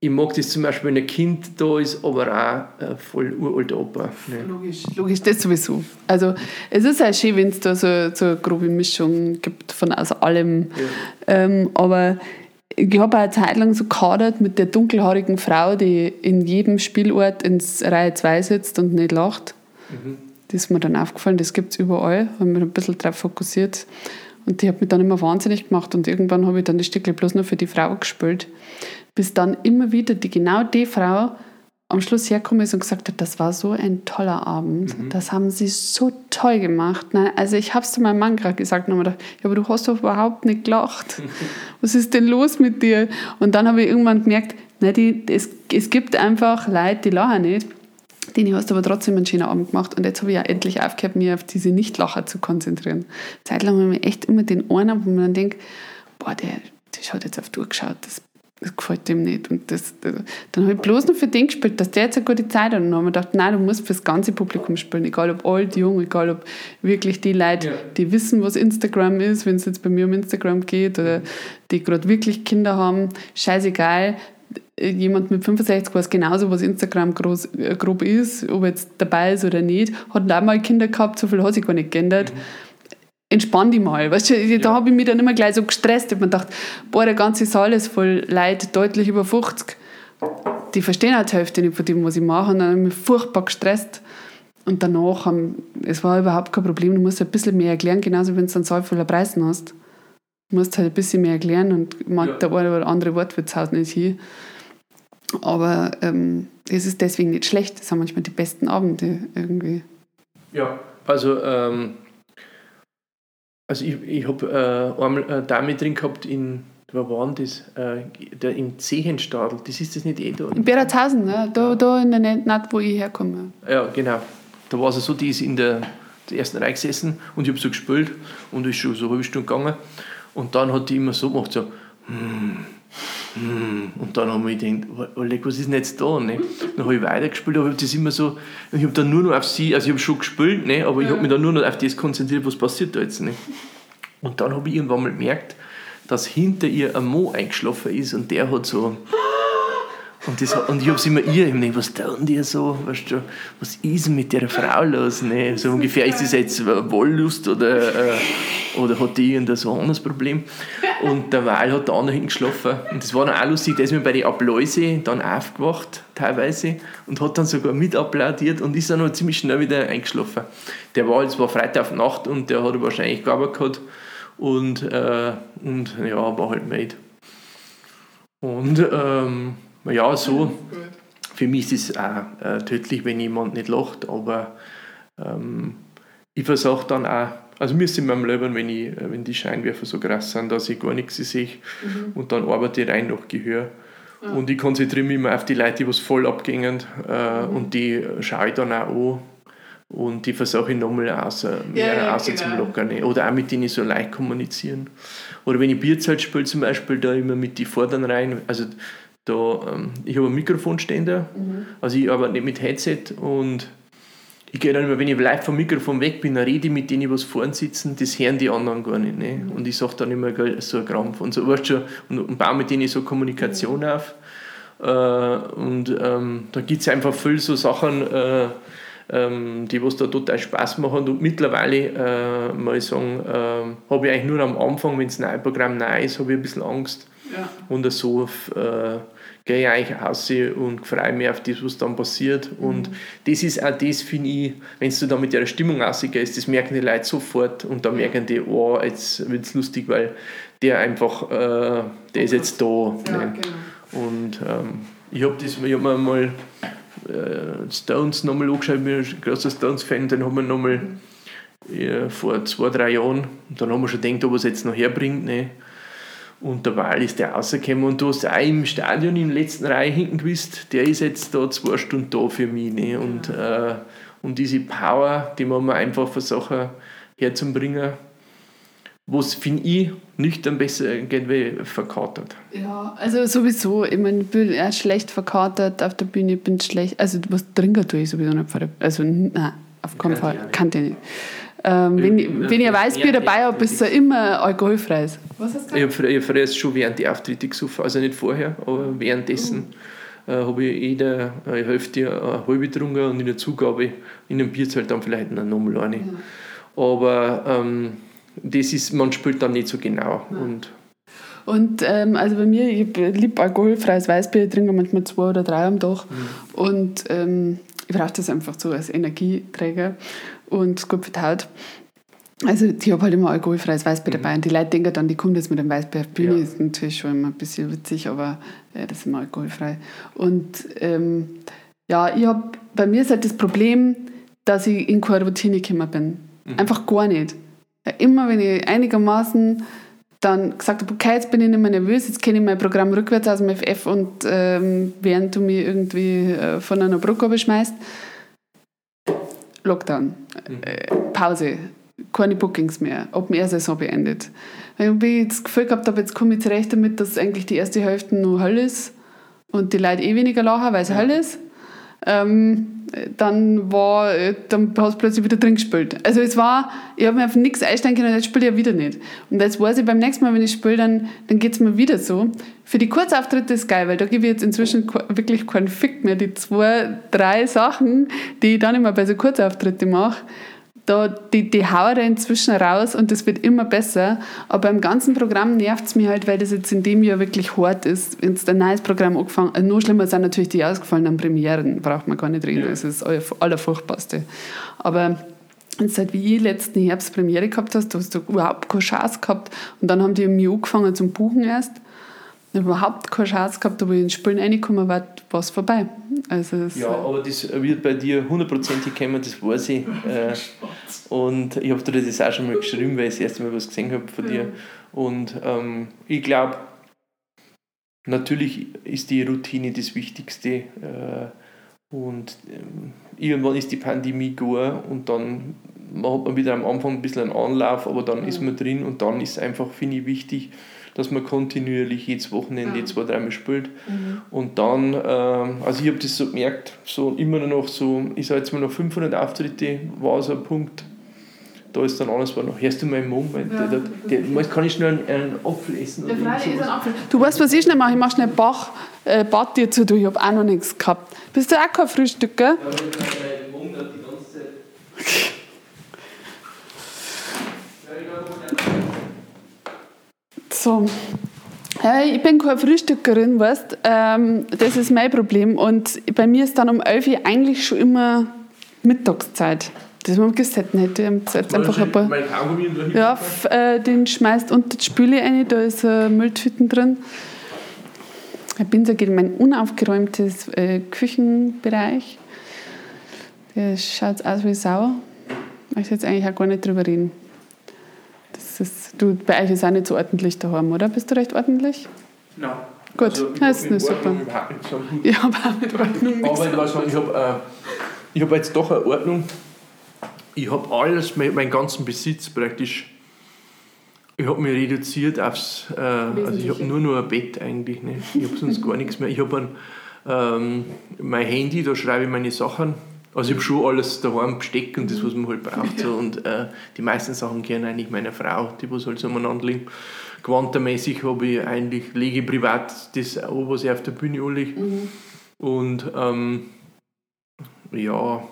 ich mag das zum Beispiel, wenn ein Kind da ist, aber auch ein voll uralter Opa. Ne? Logisch, logisch, das sowieso. Also es ist auch schön, wenn es da so, so eine grobe Mischung gibt von aus allem. Ja. Ähm, aber ich habe auch eine Zeit lang so kadert mit der dunkelhaarigen Frau, die in jedem Spielort ins Reihe 2 sitzt und nicht lacht. Mhm. Das ist mir dann aufgefallen, das gibt es überall, haben wir ein bisschen darauf fokussiert. Und die hat mich dann immer wahnsinnig gemacht und irgendwann habe ich dann die Stücke bloß nur für die Frau gespielt, bis dann immer wieder die genau die Frau am Schluss hergekommen ist und gesagt hat, das war so ein toller Abend, mhm. das haben sie so toll gemacht. Nein, also ich habe es zu meinem Mann gerade gesagt und habe gedacht, ja, aber du hast doch überhaupt nicht gelacht. Was ist denn los mit dir? Und dann habe ich irgendwann gemerkt, nein, die, es, es gibt einfach Leute, die lachen nicht den hast du aber trotzdem einen schönen Abend gemacht. Und jetzt habe ich ja endlich aufgehört, mich auf diese Nichtlacher zu konzentrieren. Zeitlang habe ich echt immer den einen, wo man dann denkt, boah, der, der schaut jetzt auf durchgeschaut, das, das gefällt dem nicht. Und das, das, dann habe ich bloß noch für den gespielt, dass der jetzt eine gute Zeit hat. Und dann habe ich gedacht, nein, du musst für das ganze Publikum spielen, egal ob alt, jung, egal ob wirklich die Leute, ja. die wissen, was Instagram ist, wenn es jetzt bei mir um Instagram geht, oder die gerade wirklich Kinder haben, scheißegal jemand mit 65 weiß genauso, was Instagram groß, äh, grob ist, ob er jetzt dabei ist oder nicht, hat auch mal Kinder gehabt, so viel hat sich gar nicht geändert. Mhm. Entspann dich mal. Weißt du, ja. Da habe ich mich dann immer gleich so gestresst. Ich habe mir gedacht, boah, der ganze Saal ist voll Leute, deutlich über 50. Die verstehen auch die Hälfte nicht von dem, was ich mache. Und dann habe ich mich furchtbar gestresst. Und danach, haben, es war überhaupt kein Problem, du musst ein bisschen mehr erklären, genauso wenn du einen Saal voller Preisen hast. Du musst halt ein bisschen mehr erklären und ja. der eine oder andere Wort wird es halt nicht hin. Aber ähm, es ist deswegen nicht schlecht. Das sind manchmal die besten Abende irgendwie. Ja, also, ähm, also ich, ich habe äh, einmal eine Dame drin gehabt in, wo war denn das? Äh, der, Im Zehenstadel, das ist das nicht eh da? In Beratshausen, ne? da, da in der Naht, wo ich herkomme. Ja, genau. Da war es so, die ist in der der ersten Reihe gesessen und ich habe so gespielt und ist schon so eine halbe Stunde gegangen. Und dann hat die immer so gemacht, so, hm. Und dann haben wir gedacht, Oleg, was ist denn jetzt da? Ne? Dann habe ich weitergespielt, aber ich habe das immer so, ich habe dann nur noch auf sie, also ich habe schon gespielt, ne? aber ich habe mich dann nur noch auf das konzentriert, was passiert da jetzt. Ne? Und dann habe ich irgendwann mal gemerkt, dass hinter ihr ein Mo eingeschlafen ist und der hat so und, das, und ich habe es immer ihr, ich meine, was tun die so, weißt du, was ist denn mit der Frau los? Ne? So ungefähr, ist das jetzt Wollust oder, äh, oder hat die irgendein so anderes Problem? Und der Wahl hat der andere hinten geschlafen. Und das war dann auch lustig, der ist mir bei den Appläuse dann aufgewacht, teilweise, und hat dann sogar mit applaudiert und ist dann noch ziemlich schnell wieder eingeschlafen. Der war, es war Freitag auf Nacht und der hat wahrscheinlich gearbeitet gehabt und, äh, und ja, war halt Maid. Und ähm, ja, so. Für mich ist es auch äh, tödlich, wenn jemand nicht lacht, aber ähm, ich versuche dann auch, also mir ist in meinem Leben, wenn, ich, äh, wenn die Scheinwerfer so krass sind, dass ich gar nichts sehe mhm. und dann arbeite ich rein nach Gehör. Ja. Und ich konzentriere mich immer auf die Leute, die was voll abgingen äh, mhm. und die schaue ich dann auch an und die versuche ich nochmal außer, mehr ja, ja, außer genau. zum Lockern. Oder auch mit denen ich so leicht kommunizieren. Oder wenn ich Bierzeit spiele zum Beispiel, da immer mit die Vordern rein. Also da, ähm, ich habe einen Mikrofonständer, mhm. also ich arbeite nicht mit Headset und ich gehe dann immer, wenn ich live vom Mikrofon weg bin, dann rede ich mit denen, die was vorne sitzen, das hören die anderen gar nicht. Ne? Und ich sage dann immer so ein Krampf und so, weißt schon, und, und baue mit denen so Kommunikation mhm. auf. Äh, und ähm, da gibt es einfach viel so Sachen, äh, ähm, die was da total Spaß machen. Und mittlerweile, äh, mal sagen, äh, habe ich eigentlich nur am Anfang, wenn das neue Programm neu ist, habe ich ein bisschen Angst. Ja. Und so äh, gehe ich eigentlich raus und freue mich auf das, was dann passiert. Mhm. Und das ist auch das, finde ich, wenn du da mit der Stimmung rausgehst, das merken die Leute sofort und dann merken die, oh, jetzt wird es lustig, weil der einfach, äh, der ist jetzt da. Ja, ne? genau. Und ähm, ich habe hab mir mal äh, Stones nochmal angeschaut, ich bin ein großer Stones-Fan, den haben wir nochmal mhm. äh, vor zwei, drei Jahren, und dann haben wir schon gedacht, ob er es jetzt noch herbringt. Ne? Und der Wahl ist der rausgekommen und du hast auch im Stadion in der letzten Reihe hinten gewusst, der ist jetzt da zwei Stunden da für mich. Ne? Und, äh, und diese Power, die man einfach versuchen herzubringen, was finde ich nüchtern besser geht wie verkatert. Ja, also sowieso, ich meine, ich bin erst schlecht verkatert auf der Bühne, ich bin schlecht, also was trinken tue ich sowieso nicht, also nein, auf keinen Fall, kann ich nicht. Ähm, wenn, ich, wenn ein Weißbier dabei habe, ist es immer alkoholfreies. Was hast du Ich habe hab früher schon während die Auftritte gesoffen, also nicht vorher, aber währenddessen uh. äh, habe ich jede äh, Hälfte eine halbe getrunken und in der Zugabe in einem Bierzelt dann vielleicht noch nochmal eine. Ja. Aber ähm, das ist, man spielt dann nicht so genau. Ja. Und und ähm, also bei mir, ich liebe alkoholfreies Weißbier, ich trinke manchmal zwei oder drei am Tag. Mhm. Und ähm, ich brauche das einfach so als Energieträger und gut vertaut. Also ich habe halt immer alkoholfreies Weißbier mhm. dabei und die Leute denken dann, die kommen jetzt mit dem Weißbier auf Bühne, ja. ist natürlich schon immer ein bisschen witzig, aber ja, das ist immer alkoholfrei. Und ähm, ja, ich habe, bei mir ist halt das Problem, dass ich in keine Routine gekommen bin. Mhm. Einfach gar nicht. Immer wenn ich einigermaßen dann gesagt habe, okay, jetzt bin ich nicht mehr nervös, jetzt kenne ich mein Programm rückwärts aus dem FF und ähm, während du mich irgendwie äh, von einer Brücke beschmeißt, Lockdown, äh, Pause, keine Bookings mehr, Open Air Saison beendet. Ich das Gefühl gehabt habe, jetzt komme ich zurecht damit, dass eigentlich die erste Hälfte nur Hölle ist und die Leute eh weniger lachen, weil es ja. Hölle ist. Ähm, dann war, äh, dann hast du plötzlich wieder drin gespielt. Also es war, ich habe mir auf nichts einstellen können, jetzt spiele ich ja wieder nicht. Und jetzt weiß ich beim nächsten Mal, wenn ich spiele, dann, dann geht es mir wieder so. Für die Kurzauftritte ist geil, weil da gebe ich jetzt inzwischen wirklich keinen Fick mehr. Die zwei, drei Sachen, die ich dann immer bei so Kurzauftritten mache, da, die, die haue da inzwischen raus und das wird immer besser. Aber beim ganzen Programm nervt es mich halt, weil das jetzt in dem Jahr wirklich hart ist. Wenn es ein neues Programm angefangen äh, Noch schlimmer sind natürlich die ausgefallenen Premieren, braucht man gar nicht reden. Ja. Das ist das Allerfurchtbarste. Aber halt wie ich letzten Herbst Premiere gehabt hast, da hast du überhaupt keine Chance gehabt. Und dann haben die im Jahr angefangen zum Buchen erst überhaupt keine Chance gehabt, aber ins Spielen reingekommen war, war es vorbei. Also ja, aber das wird bei dir hundertprozentig kommen, das weiß ich. Äh, und ich habe dir das auch schon mal geschrieben, weil ich das erste Mal was gesehen habe von dir. Und ähm, ich glaube, natürlich ist die Routine das Wichtigste. Äh, und ähm, irgendwann ist die Pandemie gut und dann man hat man wieder am Anfang ein bisschen einen Anlauf, aber dann mhm. ist man drin und dann ist einfach, finde ich, wichtig, dass man kontinuierlich jedes Wochenende ja. zwei, dreimal spielt. Mhm. Und dann, ähm, also ich habe das so gemerkt, so immer noch so, ich sage jetzt mal noch 500 Auftritte, war so ein Punkt, da ist dann alles war noch. Hörst du meinen Moment? Ja. Der, der, der, kann ich schnell einen, einen Apfel essen? Oder ja, ist ein Apfel. Du weißt, was ich schnell mache? Ich mache schnell Bach, äh, Bad dir zu, du, ich habe auch noch nichts gehabt. Bist du auch kein Frühstück, gell? Ja, ich habe meinen Mund die ganze Zeit. So. Hey, ich bin keine Frühstückerin, weißt ähm, Das ist mein Problem. Und bei mir ist dann um 11 Uhr eigentlich schon immer Mittagszeit. Das man gesetzt hätte. Jetzt einfach ein paar, ja, äh, den schmeißt unter die Spüle rein, da ist ein Mülltüten drin. Ich bin so in mein unaufgeräumtes äh, Küchenbereich. Der schaut aus wie Sau. Ich möchte jetzt eigentlich auch gar nicht drüber reden. Ist, du, bei euch ist auch nicht so ordentlich daheim, oder? Bist du recht ordentlich? Nein. Gut, also, das ist nicht super. Ich habe auch mit Ordnung Aber ich, ich habe äh, hab jetzt doch eine Ordnung. Ich habe alles, meinen mein ganzen Besitz praktisch, ich habe mich reduziert aufs, äh, also ich habe nur noch ein Bett eigentlich, ne? ich habe sonst gar nichts mehr. Ich habe ähm, mein Handy, da schreibe ich meine Sachen also ich habe schon alles daheim Besteck und das, was man halt braucht. So. Und äh, die meisten Sachen kennen eigentlich meine Frau, die was halt so umeinander liegen. Quantenmäßig habe ich eigentlich, lege ich privat das an, was ich auf der Bühne anlege. Mhm. Und ähm, ja,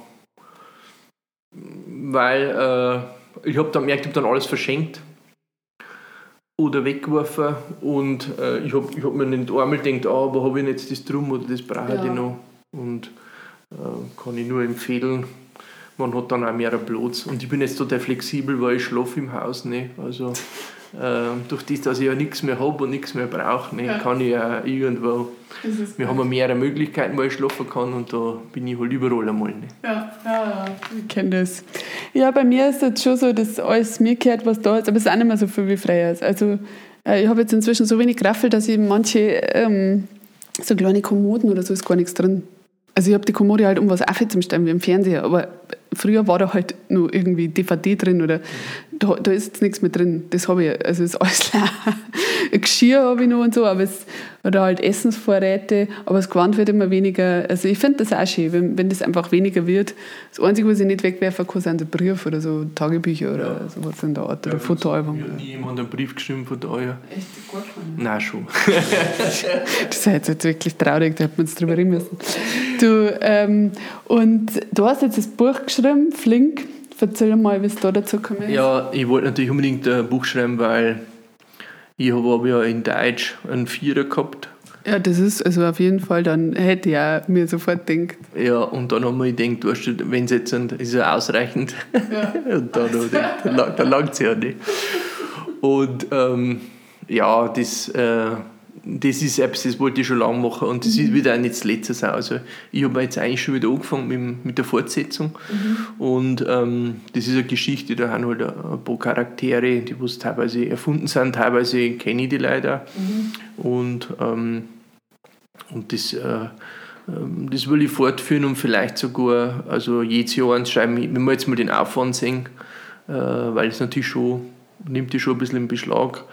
weil äh, ich habe dann gemerkt, ich habe dann alles verschenkt oder weggeworfen und äh, ich habe ich hab mir nicht einmal gedacht, ah, aber habe ich jetzt das drum oder das brauche ja. ich noch. Und kann ich nur empfehlen. Man hat dann auch mehr Platz. Und ich bin jetzt total flexibel, weil ich schlafe im Haus. Ne? Also, äh, durch das, dass ich ja nichts mehr habe und nichts mehr brauche, ne, ja. kann ich ja irgendwo. Wir haben mehrere Möglichkeiten, wo ich schlafen kann und da bin ich halt überall einmal. Ne? Ja, ja, ja, ich kenne das. Ja, bei mir ist es schon so, dass alles mir gehört, was da ist, aber es ist auch nicht mehr so viel wie früher. Also, äh, ich habe jetzt inzwischen so wenig Graffel, dass ich manche ähm, so kleine Kommoden oder so ist gar nichts drin. Also ich habe die Kommode halt um was aufzustellen wie im Fernseher, aber früher war da halt nur irgendwie DVD drin oder da, da ist jetzt nichts mehr drin. Das habe ich, also ist alles Geschirr habe ich noch und so, aber es, oder halt Essensvorräte, aber das Gewand wird immer weniger. Also ich finde das auch schön, wenn, wenn das einfach weniger wird. Das Einzige, was ich nicht wegwerfen kann, sind die Briefe oder so Tagebücher oder ja. sowas in der Art oder ja, Fotoalbum. Mir hat nie jemand einen Brief geschrieben von daher. Echt? Gut Nein, schon. das ist jetzt wirklich traurig, da hätten wir uns drüber reden müssen. Du, ähm, und du hast jetzt das Buch geschrieben, Flink. Erzähl mal, wie es da dazu gekommen ist. Ja, ich wollte natürlich unbedingt ein Buch schreiben, weil ich habe ja in Deutsch einen Vierer gehabt. Ja, das ist also auf jeden Fall, dann hätte ich auch mir sofort gedacht. Ja, und dann haben wir gedacht, weißt du, wenn es jetzt sind, ist ja ausreichend. Ja. und dann, dann, dann langt es ja nicht. Und ähm, ja, das, äh, das ist etwas, das wollte ich schon lange machen und das mhm. ist wieder nicht das letzte sein. Also ich habe jetzt eigentlich schon wieder angefangen mit, mit der Fortsetzung mhm. und ähm, das ist eine Geschichte, da haben halt ein paar Charaktere, die was teilweise erfunden sind, teilweise kenne ich die leider mhm. und, ähm, und das, äh, ähm, das will ich fortführen und vielleicht sogar, also jedes Jahr eins schreiben, wenn wir jetzt mal den Aufwand sehen, äh, weil es natürlich schon, nimmt die schon ein bisschen in Beschlag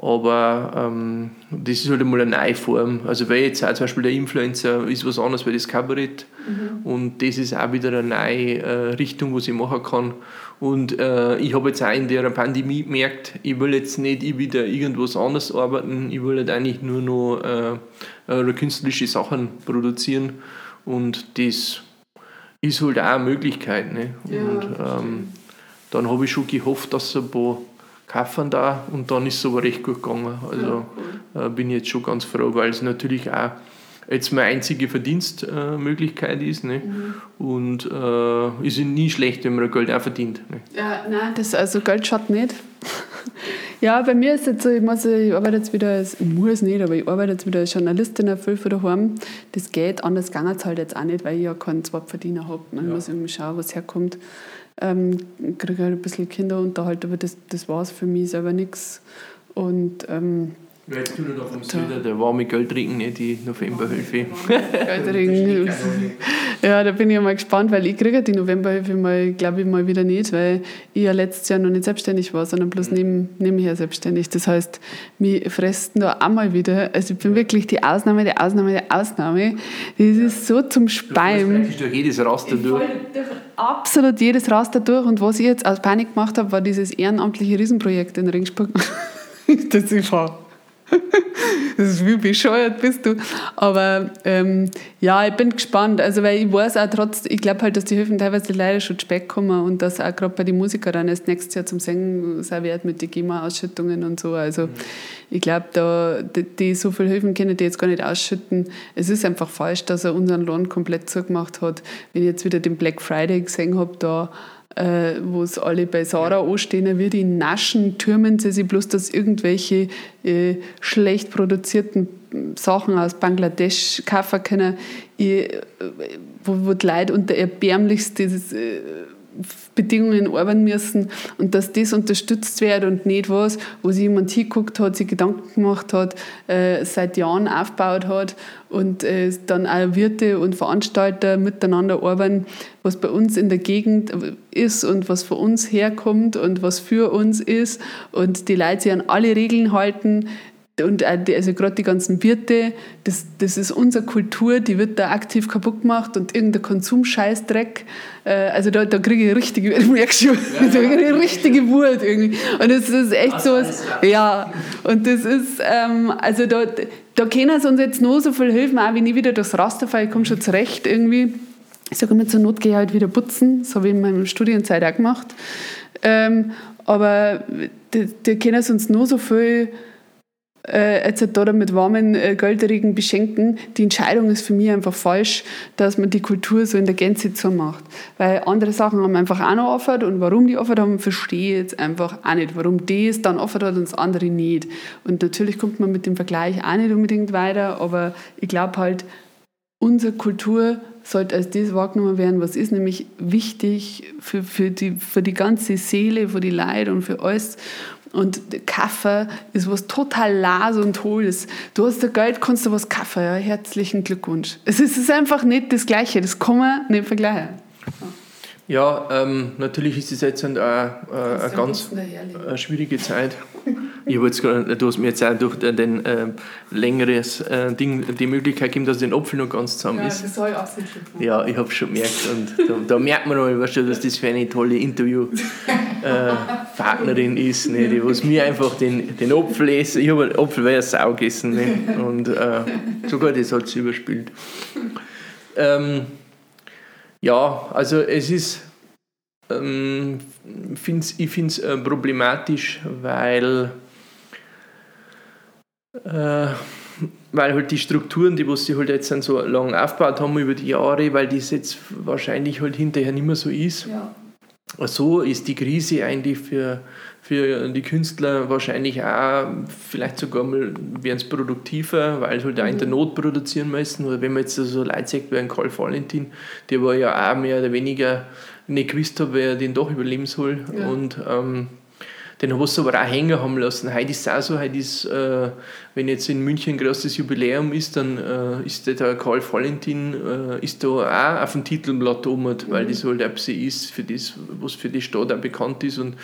aber ähm, das ist halt einmal eine neue Form. Also weil jetzt auch zum Beispiel der Influencer ist was anderes wie das Kabarett. Mhm. Und das ist auch wieder eine neue äh, Richtung, was ich machen kann. Und äh, ich habe jetzt auch in der Pandemie gemerkt, ich will jetzt nicht wieder irgendwas anderes arbeiten, ich will halt eigentlich nur noch äh, äh, künstlerische Sachen produzieren. Und das ist halt auch eine Möglichkeit. Ne? Ja, und ähm, dann habe ich schon gehofft, dass ein paar kaufen da und dann ist es aber recht gut gegangen. Also ja, cool. äh, bin ich jetzt schon ganz froh, weil es natürlich auch jetzt meine einzige Verdienstmöglichkeit äh, ist. Ne? Mhm. Und äh, ist nie schlecht, wenn man Geld auch verdient. Ne? Ja, nein, das, also Geld schaut nicht. ja, bei mir ist jetzt so, ich, muss, ich arbeite jetzt wieder, als, ich muss nicht, aber ich arbeite jetzt wieder als Journalistin viel für daheim. Das geht, anders es halt jetzt auch nicht, weil ich ja keinen Zweitverdiener habe. Man ja. muss irgendwie schauen, was herkommt ähm, kriege halt ein bisschen Kinderunterhalt, aber das, das war es für mich selber nichts. Und ähm, ja, jetzt tun wir noch vom Süden, der warme Geldregen, nicht die Novemberhilfe. Geldregen. Ja, da bin ich mal gespannt, weil ich kriege die Novemberhilfe mal, glaube ich, mal wieder nicht, weil ich ja letztes Jahr noch nicht selbstständig war, sondern bloß neben, nebenher selbstständig. Das heißt, mich fressen da auch mal wieder. Also ich bin wirklich die Ausnahme, die Ausnahme, die Ausnahme. Das ist so zum Speim. Du durch jedes Raster durch. durch absolut jedes Raster durch. Und was ich jetzt aus Panik gemacht habe, war dieses ehrenamtliche Riesenprojekt in Ringsburg. das ist das ist wie bescheuert bist du. Aber ähm, ja, ich bin gespannt. Also, weil ich weiß auch trotz, ich glaube halt, dass die Hilfen teilweise leider schon spät kommen und dass auch gerade bei den Musikern erst nächstes Jahr zum Singen sein wird mit den GEMA-Ausschüttungen und so. Also, mhm. ich glaube, da, die, die, so viele Hilfen können die jetzt gar nicht ausschütten. Es ist einfach falsch, dass er unseren Lohn komplett zugemacht hat. Wenn ich jetzt wieder den Black Friday gesehen habe, da äh, wo es alle bei Sarah anstehen, wie die naschen, türmen sie sich bloß, dass irgendwelche äh, schlecht produzierten Sachen aus Bangladesch kaufen können, ich, äh, wo, wo die Leute unter erbärmlichstes äh, Bedingungen arbeiten müssen und dass das unterstützt wird und nicht was, wo sich jemand hinguckt hat, sich Gedanken gemacht hat, äh, seit Jahren aufgebaut hat und äh, dann auch Wirte und Veranstalter miteinander arbeiten, was bei uns in der Gegend ist und was von uns herkommt und was für uns ist. Und die Leute sich an alle Regeln halten, und also gerade die ganzen Wirte, das, das ist unsere Kultur, die wird da aktiv kaputt gemacht und irgendein Konsumscheißdreck. Äh, also da, da kriege ich richtige, ich merke schon, ja, da kriege ich richtige Wut irgendwie. Und das ist echt so was, ja. Und das ist, ähm, also da, da können sie uns jetzt nur so viel helfen, auch wenn ich wieder durchs Raster fahre, ich komme schon zurecht irgendwie. Ich sage immer, zur Not gehe ich halt wieder putzen, das habe ich in meiner Studienzeit auch gemacht. Ähm, aber die können uns nur so viel äh, jetzt da mit warmen äh, Goldregen beschenken. Die Entscheidung ist für mich einfach falsch, dass man die Kultur so in der Gänze so macht. Weil andere Sachen haben einfach auch noch offert und warum die offert haben, verstehe ich jetzt einfach auch nicht. Warum die es dann offert hat und das andere nicht. Und natürlich kommt man mit dem Vergleich auch nicht unbedingt weiter, aber ich glaube halt, unsere Kultur sollte als das wahrgenommen werden, was ist nämlich wichtig für, für, die, für die ganze Seele, für die Leute und für alles. Und Kaffee ist was total las und tolles. Du hast da Geld, kannst du was kaufen. Ja, herzlichen Glückwunsch. Es ist einfach nicht das Gleiche. Das kann man nicht vergleichen. Ja, ähm, natürlich ist es jetzt eine, äh, eine ganz eine schwierige Zeit. Ich jetzt grad, du hast mir jetzt auch durch den äh, längeres äh, Ding die Möglichkeit gegeben, dass den Apfel noch ganz zusammen ja, ist. Das soll ich auch Ja, ich habe schon gemerkt. Und da, da merkt man mal, weißt du, dass das für eine tolle Interviewpartnerin äh, ist, ne, die was mir einfach den, den Apfel essen. Ich habe einen Apfel weil er Sau gegessen. Ne, und äh, sogar das hat sie überspielt. Ähm, ja, also es ist, ähm, find's, ich finde es äh, problematisch, weil, äh, weil halt die Strukturen, die was sie halt jetzt so lange aufgebaut haben über die Jahre, weil das jetzt wahrscheinlich halt hinterher nicht mehr so ist. Ja. So ist die Krise eigentlich für für die Künstler wahrscheinlich auch, vielleicht sogar mal werden es produktiver, weil sie halt auch in der mhm. Not produzieren müssen. Oder wenn man jetzt so Leute sagt wie ein Karl Valentin, der war ja auch mehr oder weniger nicht gewusst hat, wer den doch überleben soll. Ja. Und ähm, den hast du aber auch hängen haben lassen. Heute ist es auch so, heute ist, äh, wenn jetzt in München ein großes Jubiläum ist, dann äh, ist der Karl Valentin äh, ist da auch auf dem Titelblatt oben, mhm. weil das halt etwas ist, für das, was für die Stadt auch bekannt ist. Und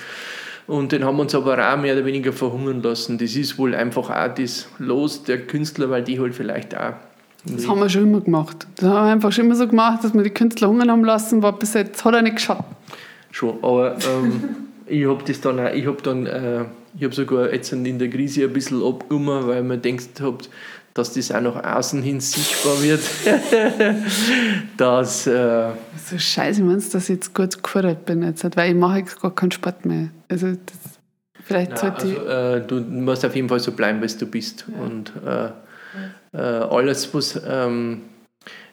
und den haben wir uns aber auch mehr oder weniger verhungern lassen. Das ist wohl einfach auch das Los der Künstler, weil die halt vielleicht auch. Das haben wir schon immer gemacht. Das haben wir einfach schon immer so gemacht, dass wir die Künstler hungern haben lassen, war bis jetzt, hat er nicht geschafft. Schon, aber ähm, ich habe das dann auch, ich habe dann, äh, ich habe sogar jetzt in der Krise ein bisschen abgenommen, weil man denkt, habt, dass das auch nach außen hin sichtbar wird. dass, äh so scheiße, wenn dass ich jetzt gut gefordert bin, jetzt, weil ich mache jetzt gar keinen Sport mehr. Also das, vielleicht Nein, sollte also, äh, du musst auf jeden Fall so bleiben, wie du bist. Ja. Und äh, äh, alles, was ähm,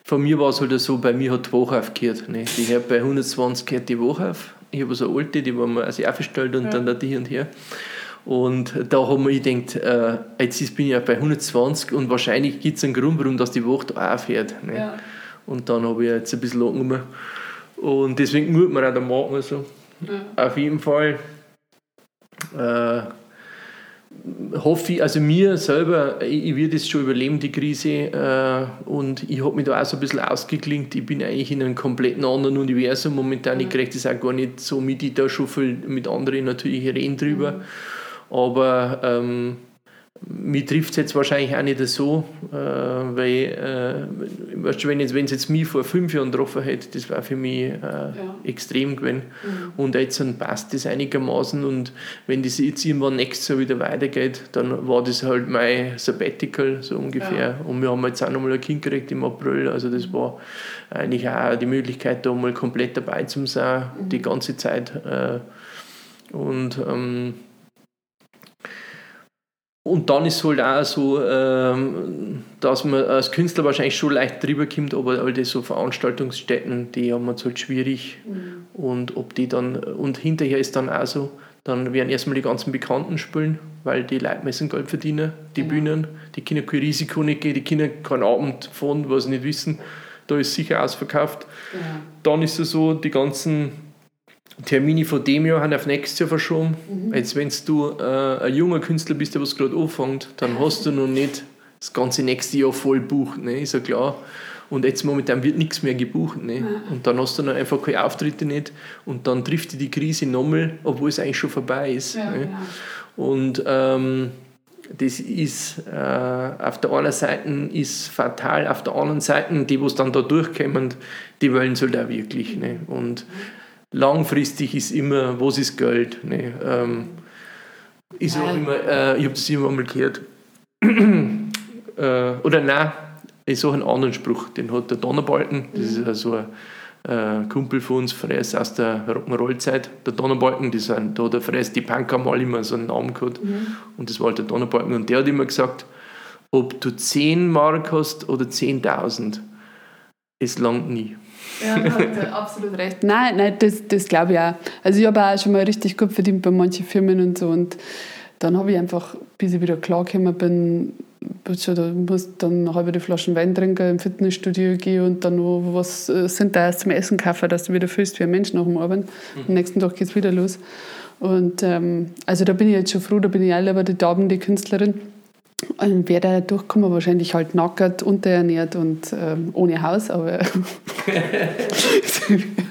von mir war es halt so, bei mir hat die Woche aufgehört. Ne? Die hört bei 120 gehört die Woche auf. Ich habe so eine alte, die war mir also aufgestellt und ja. dann da die und her. Und da haben wir gedacht, äh, jetzt bin ich ja bei 120 und wahrscheinlich gibt es einen Grund, warum das die Woche auch fährt. Ne? Ja. Und dann habe ich jetzt ein bisschen angenommen. Und deswegen muss man auch da machen. Also. Ja. Auf jeden Fall. Äh, hoffe ich, also mir selber, ich, ich werde es schon überleben, die Krise. Äh, und ich habe mich da auch so ein bisschen ausgeklingt. Ich bin eigentlich in einem komplett anderen Universum momentan. Ich kriege das auch gar nicht so mit. Ich da schon viel mit anderen natürlich reden drüber. Mhm. Aber ähm, mich trifft es jetzt wahrscheinlich auch nicht so, äh, weil, äh, weißt du, wenn, jetzt, es jetzt mich vor fünf Jahren getroffen hätte, das war für mich äh, ja. extrem gewesen. Mhm. Und jetzt dann passt das einigermaßen und wenn das jetzt irgendwann nächstes Jahr wieder weitergeht, dann war das halt mein Sabbatical, so ungefähr. Ja. Und wir haben jetzt auch nochmal ein Kind gekriegt im April, also das war eigentlich auch die Möglichkeit, da mal komplett dabei zu sein, mhm. die ganze Zeit. Äh, und ähm, und dann ist es halt auch so, ähm, dass man als Künstler wahrscheinlich schon leicht drüber kommt, aber all die so Veranstaltungsstätten, die haben wir halt schwierig. Mhm. Und ob die dann, und hinterher ist dann auch so, dann werden erstmal die ganzen Bekannten spielen, weil die Leute müssen Geld verdienen, die mhm. Bühnen, die Kinder kein Risiko nicht gehen, die Kinder keinen Abend fahren, was sie nicht wissen, da ist sicher ausverkauft. Ja. Dann ist es so, die ganzen Termine von dem Jahr haben auf nächstes Jahr verschoben. Mhm. Jetzt, wenn du äh, ein junger Künstler bist, der was gerade anfängt, dann hast du noch nicht das ganze nächste Jahr voll bucht, ne? ist ja klar. Und jetzt momentan wird nichts mehr gebucht. Ne? Und dann hast du dann einfach keine Auftritte nicht. Und dann trifft dich die Krise nochmal, obwohl es eigentlich schon vorbei ist. Ja, ne? genau. Und ähm, das ist äh, auf der einen Seite ist fatal, auf der anderen Seite, die, was dann da durchkommen, die wollen es halt auch wirklich. Ne? Und mhm langfristig ist immer, was ist Geld? Ne? Ähm, ist auch immer, äh, ich habe das immer mal gehört. äh, oder nein, ist auch ein anderen Spruch, den hat der Donnerbalken, das ist also ein äh, Kumpel von uns, Fräs aus der Rock'n'Roll-Zeit, der Donnerbalken, die sind, da hat der Fräs, die Punk haben alle immer so einen Namen gehabt mhm. und das war halt der Donnerbalken und der hat immer gesagt, ob du 10 Mark hast oder 10.000, es langt nie. Ja, hat absolut recht. Nein, nein das, das glaube ich auch. Also ich habe auch schon mal richtig gut verdient bei manchen Firmen und so und dann habe ich einfach, bis ich wieder klargekommen bin, da muss dann eine halbe Flaschen Wein trinken, im Fitnessstudio gehen und dann noch was äh, sind da zum Essen kaufen, dass du wieder fühlst wie ein Mensch nach dem Abend. Mhm. Am nächsten Tag geht es wieder los. Und ähm, also da bin ich jetzt schon froh, da bin ich auch lieber die Damen, die Künstlerin. Und wer da durchkommen, wahrscheinlich halt nackert, unterernährt und ähm, ohne Haus, aber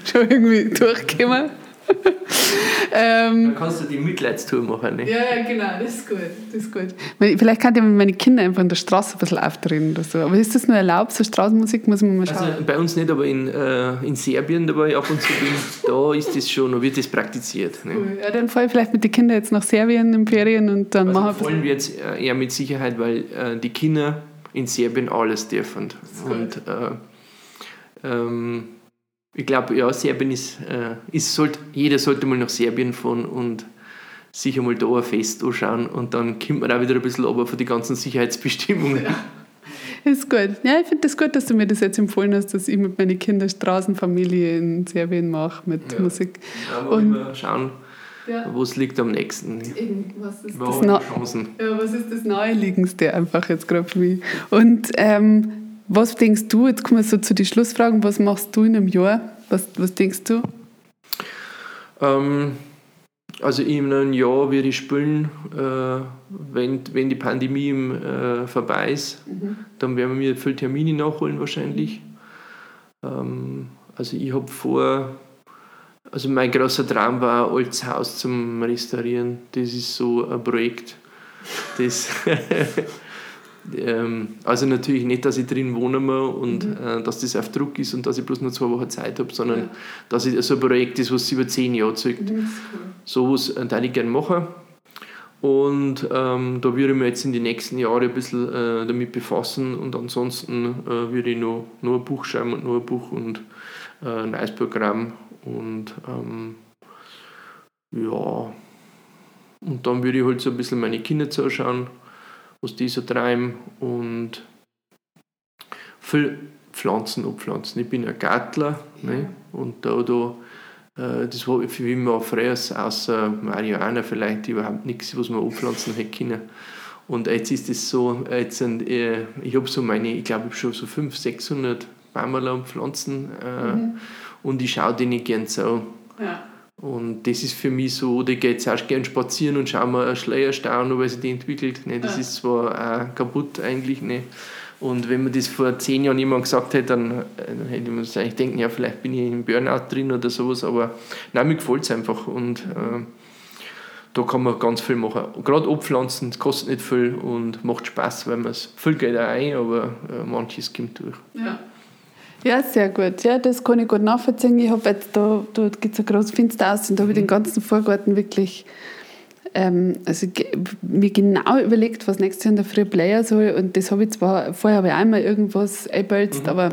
schon irgendwie durchgekommen. ähm, Dann kannst du die Mitleidstour machen. Ne? Ja, ja, genau, das ist gut. Das ist gut. Vielleicht kann ich meine Kinder einfach in der Straße ein bisschen aufdrehen oder so. Aber ist das nur erlaubt, so Straßenmusik? Muss man mal schauen. Also bei uns nicht, aber in, äh, in Serbien, da war ich ab und zu bin, da ist das schon, da wird das praktiziert. Ne? Cool. Ja, dann fahre ich vielleicht mit den Kindern jetzt nach Serbien in Ferien und dann also machen wir. wir jetzt äh, eher mit Sicherheit, weil äh, die Kinder in Serbien alles dürfen. Und äh, ähm, ich glaube, ja, Serbien ist, äh, ist sollt, jeder sollte mal nach Serbien fahren und sich einmal da ein Fest anschauen und dann kommt man auch wieder ein bisschen runter von den ganzen Sicherheitsbestimmungen. Ja. Ist gut. Ja, ich finde das gut, dass du mir das jetzt empfohlen hast, dass ich mit meinen Kindern Straßenfamilie in Serbien mache mit ja. Musik. Ja, und mal schauen, ja. wo es liegt am nächsten. was ist, das, Na ja, was ist das Naheliegendste einfach jetzt gerade für mich? Und ähm, was denkst du, jetzt kommen wir so zu den Schlussfragen, was machst du in einem Jahr? Was, was denkst du? Ähm, also in einem Jahr werde ich spielen, äh, wenn, wenn die Pandemie äh, vorbei ist, mhm. dann werden wir viele Termine nachholen wahrscheinlich. Ähm, also ich habe vor, also mein großer Traum war, ein altes Haus zum Restaurieren. Das ist so ein Projekt, das Ähm, also natürlich nicht, dass ich drin wohne und mhm. äh, dass das auf Druck ist und dass ich bloß nur zwei Wochen Zeit habe, sondern ja. dass es so ein Projekt ist, was über zehn Jahre. Mhm. So was äh, würde ich gerne machen. Und ähm, da würde ich mich jetzt in den nächsten Jahren ein bisschen äh, damit befassen und ansonsten äh, würde ich noch, noch ein Buch schreiben und noch ein Buch und äh, ein neues Programm und ähm, ja, und dann würde ich halt so ein bisschen meine Kinder zuschauen was die so treiben und viel Pflanzen abpflanzen. Ich bin ein Gartler ne? und da, da äh, das war für mich mal früher außer Marihuana vielleicht überhaupt nichts, was man abpflanzen hätte können. Und jetzt ist es so, jetzt sind, äh, ich habe so meine, ich glaube, ich habe schon so 500, 600 Bäume und Pflanzen äh, mhm. und ich schaue denen gern so. Ja. Und das ist für mich so, oder ich gehe jetzt auch gerne spazieren und schaue mir einen Schleierstau an, weil sich die entwickelt. Ne? Das ja. ist zwar auch kaputt eigentlich. Ne? Und wenn man das vor zehn Jahren jemand gesagt hätte, dann, äh, dann hätte ich mir wahrscheinlich denken, ja, vielleicht bin ich im Burnout drin oder sowas. Aber nein, mir gefällt es einfach. Und äh, da kann man ganz viel machen. Gerade Abpflanzen, das kostet nicht viel und macht Spaß, weil man es viel Geld auch ein, aber äh, manches kommt durch. Ja. Ja, sehr gut. Ja, das kann ich gut nachvollziehen. Ich habe jetzt da, da gibt es ein großes Fenster aus und da habe ich den ganzen Vorgarten wirklich ähm, also mir genau überlegt, was nächstes Jahr in der Früh Player soll und das habe ich zwar, vorher habe ich einmal irgendwas einbölzt, mhm. aber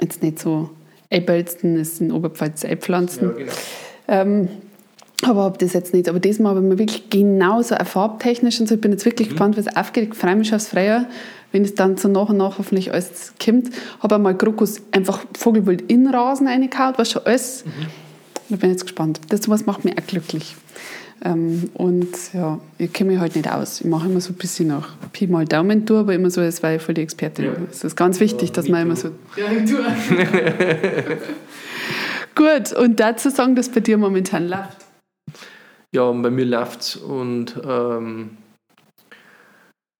jetzt nicht so einbölzen, es sind Oberpfalz Einpflanzen. Ja, genau. ähm, aber habe das jetzt nicht. Aber diesmal habe ich mir wirklich genau so farbtechnisch und so. Ich bin jetzt wirklich mhm. gespannt, was aufgeht. Ich freue mich aufs Freie, wenn es dann so nach und nach hoffentlich alles kommt. Habe einmal Krokus einfach Vogelwild in Rasen reingehauen, was schon alles. Mhm. Da bin ich jetzt gespannt. Das was macht mich auch glücklich. Ähm, und ja, ich kenne mich halt nicht aus. Ich mache immer so ein bisschen nach Pi mal Daumen durch, aber immer so, als wäre ich voll die Expertin. Ja. Es ist ganz wichtig, ja, dass man immer so. Ja, ich tue. Gut, und dazu sagen, dass bei dir momentan läuft. Ja, bei mir läuft es und ähm,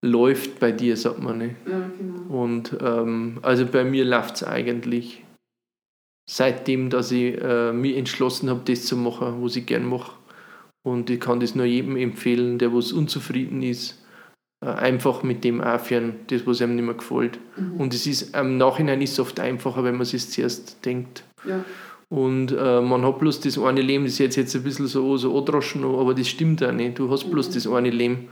läuft bei dir, sagt man nicht. Ja, genau. Und ähm, also bei mir läuft es eigentlich seitdem, dass ich äh, mich entschlossen habe, das zu machen, was ich gern mache. Und ich kann das nur jedem empfehlen, der was unzufrieden ist, äh, einfach mit dem aufhören, das was einem nicht mehr gefällt. Mhm. Und es ist im Nachhinein ist es oft einfacher, wenn man es zuerst denkt. Ja. Und äh, man hat bloß das eine Leben, das ist jetzt, jetzt ein bisschen so, so androschen, aber das stimmt auch nicht. Du hast bloß mhm. das eine Leben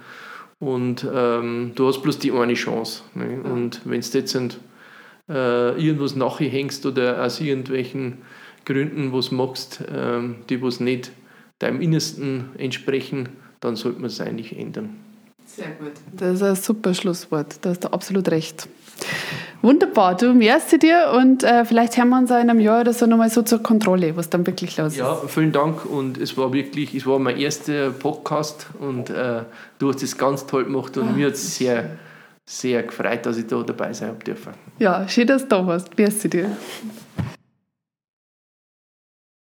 und ähm, du hast bloß die eine Chance. Ne? Ja. Und wenn du jetzt äh, irgendwas nachhängst oder aus irgendwelchen Gründen was machst, ähm, die was nicht deinem Innersten entsprechen, dann sollte man es eigentlich ändern. Sehr gut. Das ist ein super Schlusswort. Da hast du absolut recht. Wunderbar, du merci dir und äh, vielleicht hören wir uns in einem Jahr oder so nochmal so zur Kontrolle, was dann wirklich los ist. Ja, vielen Dank und es war wirklich, es war mein erster Podcast und äh, du hast es ganz toll gemacht und oh, mir hat es sehr, sehr gefreut, dass ich da dabei sein dürfen. Ja, schön, dass du da warst. Merci dir.